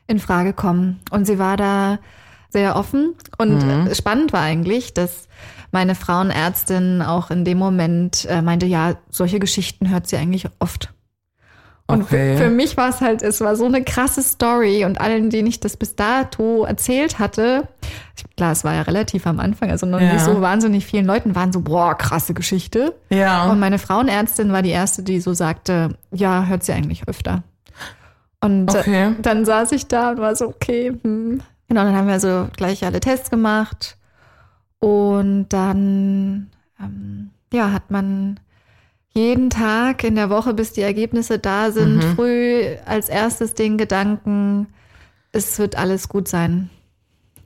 in Frage kommen. Und sie war da sehr offen und äh, spannend war eigentlich, dass meine Frauenärztin auch in dem Moment äh, meinte, ja, solche Geschichten hört sie eigentlich oft. Und Okay. für, für mich war es halt, es war so eine krasse Story und allen, denen ich das bis dato erzählt hatte, klar, es war ja relativ am Anfang, also noch Ja. nicht so wahnsinnig vielen Leuten waren so, boah, krasse Geschichte. Ja. Und meine Frauenärztin war die erste, die so sagte, ja, hört sie eigentlich öfter. Und äh, Okay. dann saß ich da und war so, okay, hm. Genau, dann haben wir so gleich alle Tests gemacht. Und dann, ähm, ja, hat man jeden Tag in der Woche, bis die Ergebnisse da sind, Mhm. früh als erstes den Gedanken, es wird alles gut sein.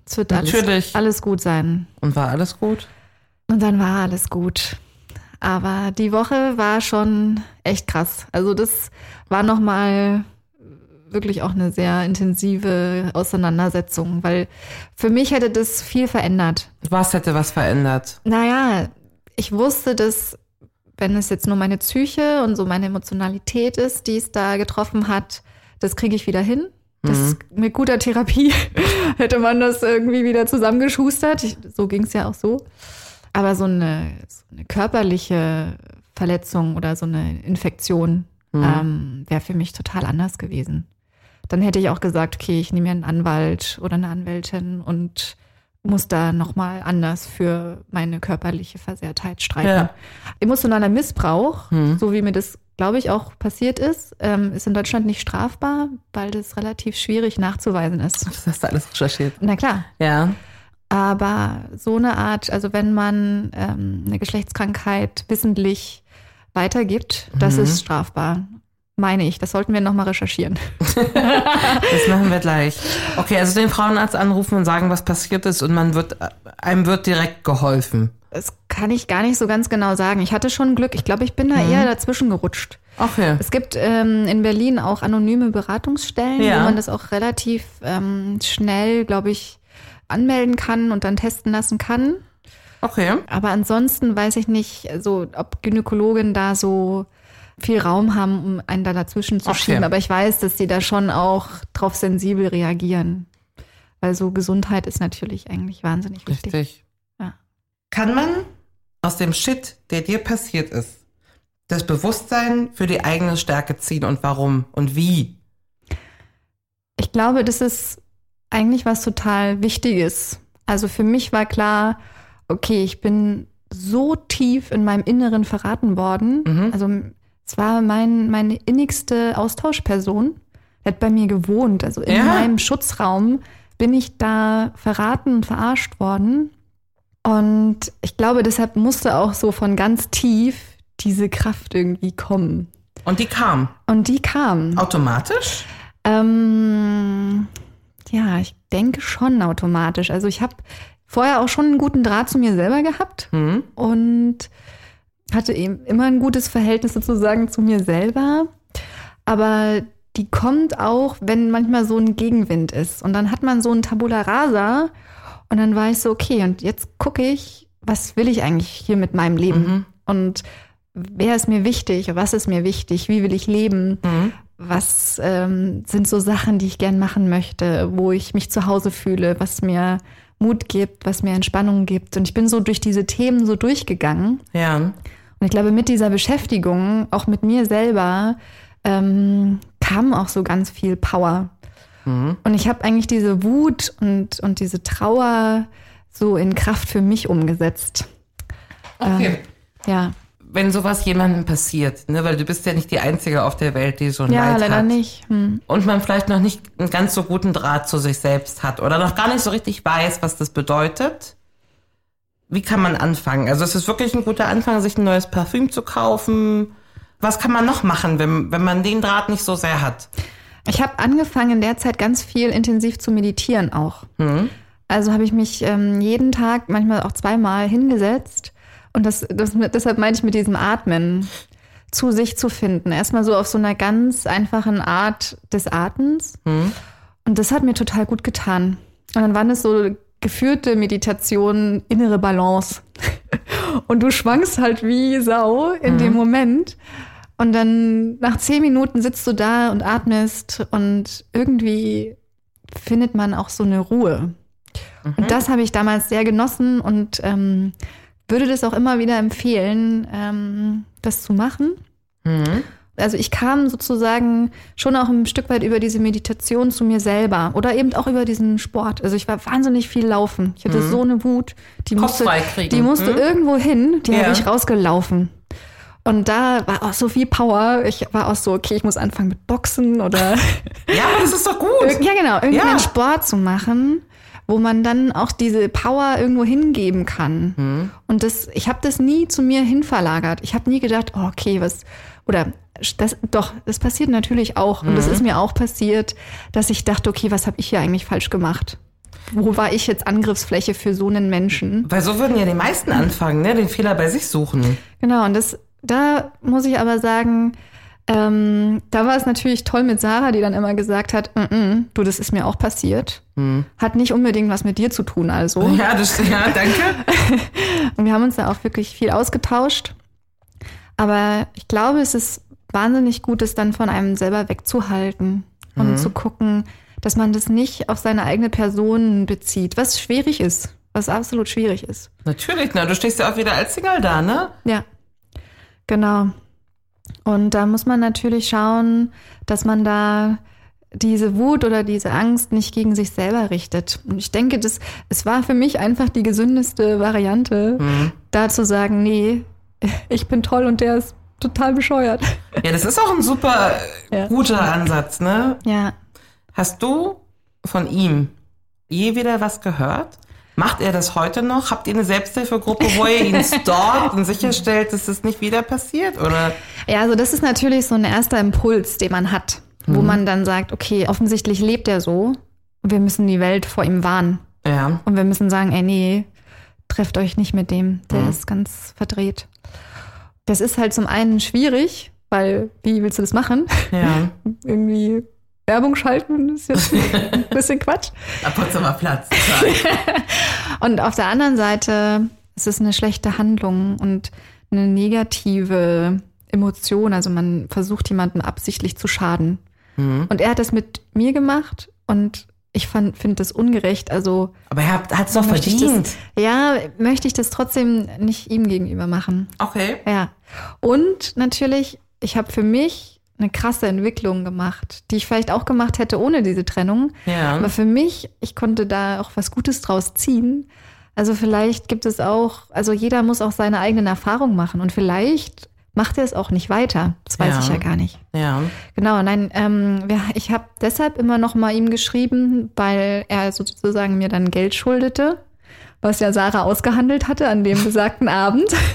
Es wird alles, Natürlich. alles gut sein. Und war alles gut? Und dann war alles gut. Aber die Woche war schon echt krass. Also das war nochmal wirklich auch eine sehr intensive Auseinandersetzung, weil für mich hätte das viel verändert. Was hätte was verändert? Naja, ich wusste, dass wenn es jetzt nur meine Psyche und so meine Emotionalität ist, die es da getroffen hat, das kriege ich wieder hin. Das mit guter Therapie hätte man das irgendwie wieder zusammengeschustert. Ich, so ging es ja auch so. Aber so eine, so eine körperliche Verletzung oder so eine Infektion ähm, wäre für mich total anders gewesen. Dann hätte ich auch gesagt, okay, ich nehme mir einen Anwalt oder eine Anwältin und muss da nochmal anders für meine körperliche Versehrtheit streiten. Ja. Emotionaler Missbrauch, so wie mir das, glaube ich, auch passiert ist, ähm, ist in Deutschland nicht strafbar, weil das relativ schwierig nachzuweisen ist. Das hast du alles recherchiert. Na klar. Ja. Aber so eine Art, also wenn man ähm, eine Geschlechtskrankheit wissentlich weitergibt, das ist strafbar. Meine ich. Das sollten wir nochmal recherchieren. Das machen wir gleich. Okay, also den Frauenarzt anrufen und sagen, was passiert ist und man wird, einem wird direkt geholfen. Das kann ich gar nicht so ganz genau sagen. Ich hatte schon Glück. Ich glaube, ich bin da eher dazwischen gerutscht. Okay. Es gibt ähm, in Berlin auch anonyme Beratungsstellen, Ja. wo man das auch relativ ähm, schnell, glaube ich, anmelden kann und dann testen lassen kann. Okay. Aber ansonsten weiß ich nicht, so, ob Gynäkologen da so viel Raum haben, um einen da dazwischen zu Okay. schieben. Aber ich weiß, dass sie da schon auch drauf sensibel reagieren. Weil so Gesundheit ist natürlich eigentlich wahnsinnig wichtig. Richtig. Ja. Kann man aus dem Shit, der dir passiert ist, das Bewusstsein für die eigene Stärke ziehen und warum und wie? Ich glaube, das ist eigentlich was total Wichtiges. Also für mich war klar, okay, ich bin so tief in meinem Inneren verraten worden. Also es war mein, meine innigste Austauschperson. Er hat bei mir gewohnt. Also in Ja. meinem Schutzraum bin ich da verraten und verarscht worden. Und ich glaube, deshalb musste auch so von ganz tief diese Kraft irgendwie kommen. Und die kam Und die kam. automatisch? Ähm, ja, ich denke schon automatisch. Also ich habe vorher auch schon einen guten Draht zu mir selber gehabt und hatte eben immer ein gutes Verhältnis sozusagen zu mir selber. Aber die kommt auch, wenn manchmal so ein Gegenwind ist. Und dann hat man so ein Tabula Rasa und dann war ich so, okay, und jetzt gucke ich, was will ich eigentlich hier mit meinem Leben? Und wer ist mir wichtig? Was ist mir wichtig? Wie will ich leben? Was ähm, sind so Sachen, die ich gern machen möchte, wo ich mich zu Hause fühle, was mir Mut gibt, was mir Entspannung gibt? Und ich bin so durch diese Themen so durchgegangen. Ja. Und ich glaube, mit dieser Beschäftigung, auch mit mir selber, ähm, kam auch so ganz viel Power. Und ich habe eigentlich diese Wut und, und diese Trauer so in Kraft für mich umgesetzt. Okay. Ja, Wenn sowas jemandem passiert, ne, weil du bist ja nicht die Einzige auf der Welt, die so ein ja Leid leider hat. nicht. Hm. Und man vielleicht noch nicht einen ganz so guten Draht zu sich selbst hat oder noch gar nicht so richtig weiß, was das bedeutet. Wie kann man anfangen? Also es ist wirklich ein guter Anfang, sich ein neues Parfüm zu kaufen. Was kann man noch machen, wenn, wenn man den Draht nicht so sehr hat? Ich habe angefangen in der Zeit ganz viel intensiv zu meditieren auch. Also habe ich mich ähm, jeden Tag, manchmal auch zweimal hingesetzt und das, das deshalb meine ich mit diesem Atmen zu sich zu finden. Erstmal so auf so einer ganz einfachen Art des Atems. Und das hat mir total gut getan. Und dann waren es so geführte Meditationen, innere Balance. Und du schwankst halt wie Sau in dem Moment. Und dann nach zehn Minuten sitzt du da und atmest und irgendwie findet man auch so eine Ruhe. Und das habe ich damals sehr genossen und ähm, würde das auch immer wieder empfehlen, ähm, das zu machen. Also ich kam sozusagen schon auch ein Stück weit über diese Meditation zu mir selber oder eben auch über diesen Sport. Also ich war wahnsinnig viel laufen. Ich hatte so eine Wut, die Kopf musste, kriegen. die musste Mhm. irgendwo hin, die Ja. habe ich rausgelaufen. Und da war auch so viel Power. Ich war auch so, okay, ich muss anfangen mit Boxen oder Ja, aber das ist doch gut. Ja genau, irgendeinen Ja. Sport zu machen, wo man dann auch diese Power irgendwo hingeben kann. Mhm. Und das, ich habe das nie zu mir hinverlagert. Ich habe nie gedacht, oh, okay, was oder das doch, das passiert natürlich auch und das Mhm. ist mir auch passiert, dass ich dachte, okay, was habe ich hier eigentlich falsch gemacht? Wo war ich jetzt Angriffsfläche für so einen Menschen? Weil so würden ja die meisten anfangen, ne? den Fehler bei sich suchen. Genau, und das, da muss ich aber sagen, ähm, da war es natürlich toll mit Sarah, die dann immer gesagt hat, "Mm, mm, du, das ist mir auch passiert. Hat nicht unbedingt was mit dir zu tun, also. Ja, das, ja danke. Und wir haben uns da auch wirklich viel ausgetauscht. Aber ich glaube, es ist wahnsinnig gut, es dann von einem selber wegzuhalten und zu gucken, dass man das nicht auf seine eigene Person bezieht, was schwierig ist, was absolut schwierig ist. Natürlich, na, du stehst ja auch wieder als Single da, ne? Ja, genau. Und da muss man natürlich schauen, dass man da diese Wut oder diese Angst nicht gegen sich selber richtet. Und ich denke, das, es war für mich einfach die gesündeste Variante, da zu sagen, nee, ich bin toll und der ist total bescheuert. Ja, das ist auch ein super Ja. guter Ansatz, ne? Ja, Hast du von ihm je wieder was gehört? Macht er das heute noch? Habt ihr eine Selbsthilfegruppe, wo ihr ihn stalkt und sicherstellt, dass das nicht wieder passiert? Oder? Ja, also das ist natürlich so ein erster Impuls, den man hat, wo man dann sagt, okay, offensichtlich lebt er so und wir müssen die Welt vor ihm warnen. Ja. Und wir müssen sagen, ey, nee, trefft euch nicht mit dem, der ist ganz verdreht. Das ist halt zum einen schwierig, weil wie willst du das machen? Ja. Irgendwie Werbung schalten ist jetzt ein bisschen Quatsch. Ab Potsdamer Platz. Und auf der anderen Seite ist es eine schlechte Handlung und eine negative Emotion. Also man versucht jemanden absichtlich zu schaden. Und er hat das mit mir gemacht und ich finde das ungerecht. Also Aber er hat es doch verdient. Das, ja, möchte ich das trotzdem nicht ihm gegenüber machen. Okay. Ja. Und natürlich, ich habe für mich eine krasse Entwicklung gemacht, die ich vielleicht auch gemacht hätte ohne diese Trennung. Ja. Aber für mich, ich konnte da auch was Gutes draus ziehen. Also vielleicht gibt es auch, also jeder muss auch seine eigenen Erfahrungen machen und vielleicht macht er es auch nicht weiter. Das weiß Ja. ich ja gar nicht. Ja. Genau, nein, ähm, ich habe deshalb immer noch mal ihm geschrieben, weil er sozusagen mir dann Geld schuldete, was ja Sarah ausgehandelt hatte an dem besagten Abend.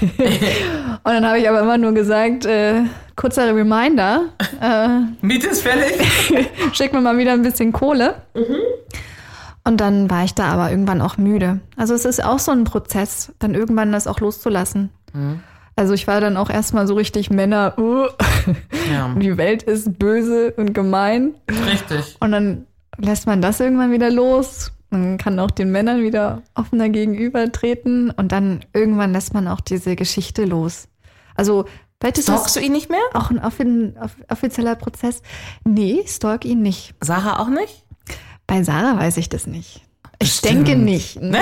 Und dann habe ich aber immer nur gesagt, äh, kurzer Reminder, äh, Miete ist fällig. schick mir mal wieder ein bisschen Kohle. Und dann war ich da aber irgendwann auch müde. Also es ist auch so ein Prozess, dann irgendwann das auch loszulassen. Also ich war dann auch erstmal so richtig Männer, uh, Ja. die Welt ist böse und gemein. Richtig. Und dann lässt man das irgendwann wieder los. Man kann auch den Männern wieder offener gegenübertreten. Und dann irgendwann lässt man auch diese Geschichte los. Also, vielleicht ist Stalkst du ihn nicht mehr? auch ein offi- off- offizieller Prozess. Nee, stalk ihn nicht. Sarah auch nicht? Bei Sarah weiß ich das nicht. Ich denke nicht. Nee,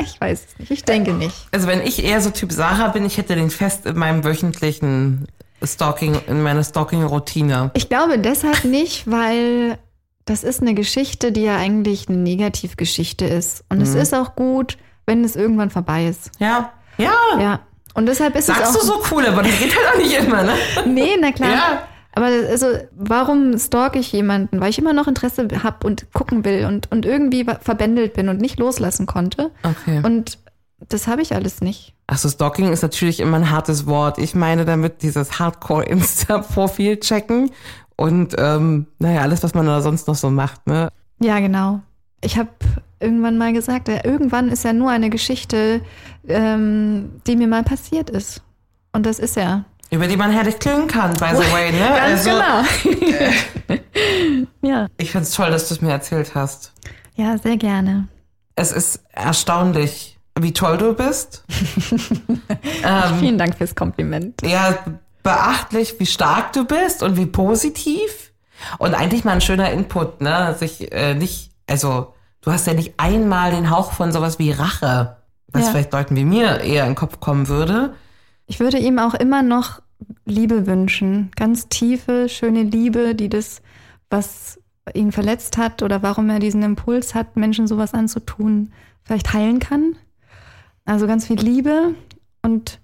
ich weiß es nicht. Ich denke nicht. Also wenn ich eher so Typ Sarah bin, ich hätte den fest in meinem wöchentlichen Stalking, in meiner Stalking-Routine. Ich glaube deshalb nicht, weil das ist eine Geschichte, die ja eigentlich eine Negativgeschichte ist. Und Mhm. es ist auch gut, wenn es irgendwann vorbei ist. Ja. Ja. Ja. Und deshalb ist Sagst es du auch. so cool, aber das geht halt auch nicht immer, ne? Nee, na klar. Ja. Aber also, warum stalk ich jemanden? Weil ich immer noch Interesse habe und gucken will und, und irgendwie verbändelt bin und nicht loslassen konnte. Okay. Und das habe ich alles nicht. Achso, Stalking ist natürlich immer ein hartes Wort. Ich meine damit dieses Hardcore-Insta-Profil checken und ähm, naja, alles, was man da sonst noch so macht, ne? Ja, genau. Ich habe irgendwann mal gesagt, äh, irgendwann ist ja nur eine Geschichte, ähm, die mir mal passiert ist. Und das ist ja. Über die man herrlich klingen kann, by the way, ne? Ganz also, genau. ja. Ich find's toll, dass du es mir erzählt hast. ja, sehr gerne. Es ist erstaunlich, wie toll du bist. ähm, Vielen Dank fürs Kompliment. ja, beachtlich, wie stark du bist und wie positiv. Und eigentlich mal ein schöner Input, ne? Sich äh, nicht, also du hast ja nicht einmal den Hauch von sowas wie Rache, was Ja. vielleicht Leuten wie mir eher in den Kopf kommen würde. Ich würde ihm auch immer noch Liebe wünschen. Ganz tiefe, schöne Liebe, die das, was ihn verletzt hat oder warum er diesen Impuls hat, Menschen sowas anzutun, vielleicht heilen kann. Also ganz viel Liebe und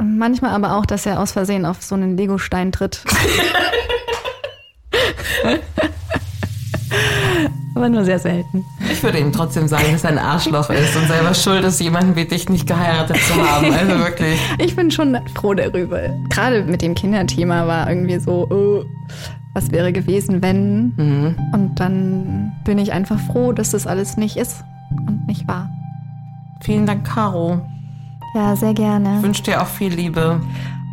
manchmal aber auch, dass er aus Versehen auf so einen Legostein tritt. aber nur sehr selten. Ich würde ihm trotzdem sagen, dass er ein Arschloch ist und selber schuld ist, jemanden wie dich nicht geheiratet zu haben. Also wirklich. Ich bin schon froh darüber. Gerade mit dem Kinderthema war irgendwie so, oh, was wäre gewesen, wenn? Und dann bin ich einfach froh, dass das alles nicht ist und nicht war. Vielen Dank, Caro. Ja, sehr Ich gerne. wünsche dir auch viel Liebe.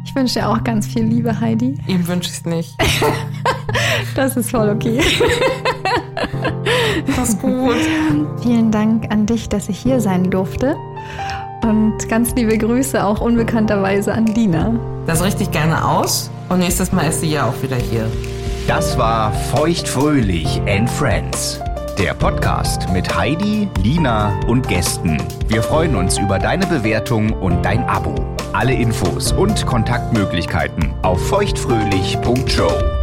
Ich wünsche dir auch ganz viel Liebe, Heidi. Ihm wünsche ich es nicht. Das ist voll okay. Mach's gut. Vielen Dank an dich, dass ich hier sein durfte. Und ganz liebe Grüße auch unbekannterweise an Lina. Das richte ich gerne aus und nächstes Mal ist sie ja auch wieder hier. Das war Feuchtfröhlich and Friends. Der Podcast mit Heidi, Lina und Gästen. Wir freuen uns über deine Bewertung und dein Abo. Alle Infos und Kontaktmöglichkeiten auf feuchtfröhlich.show.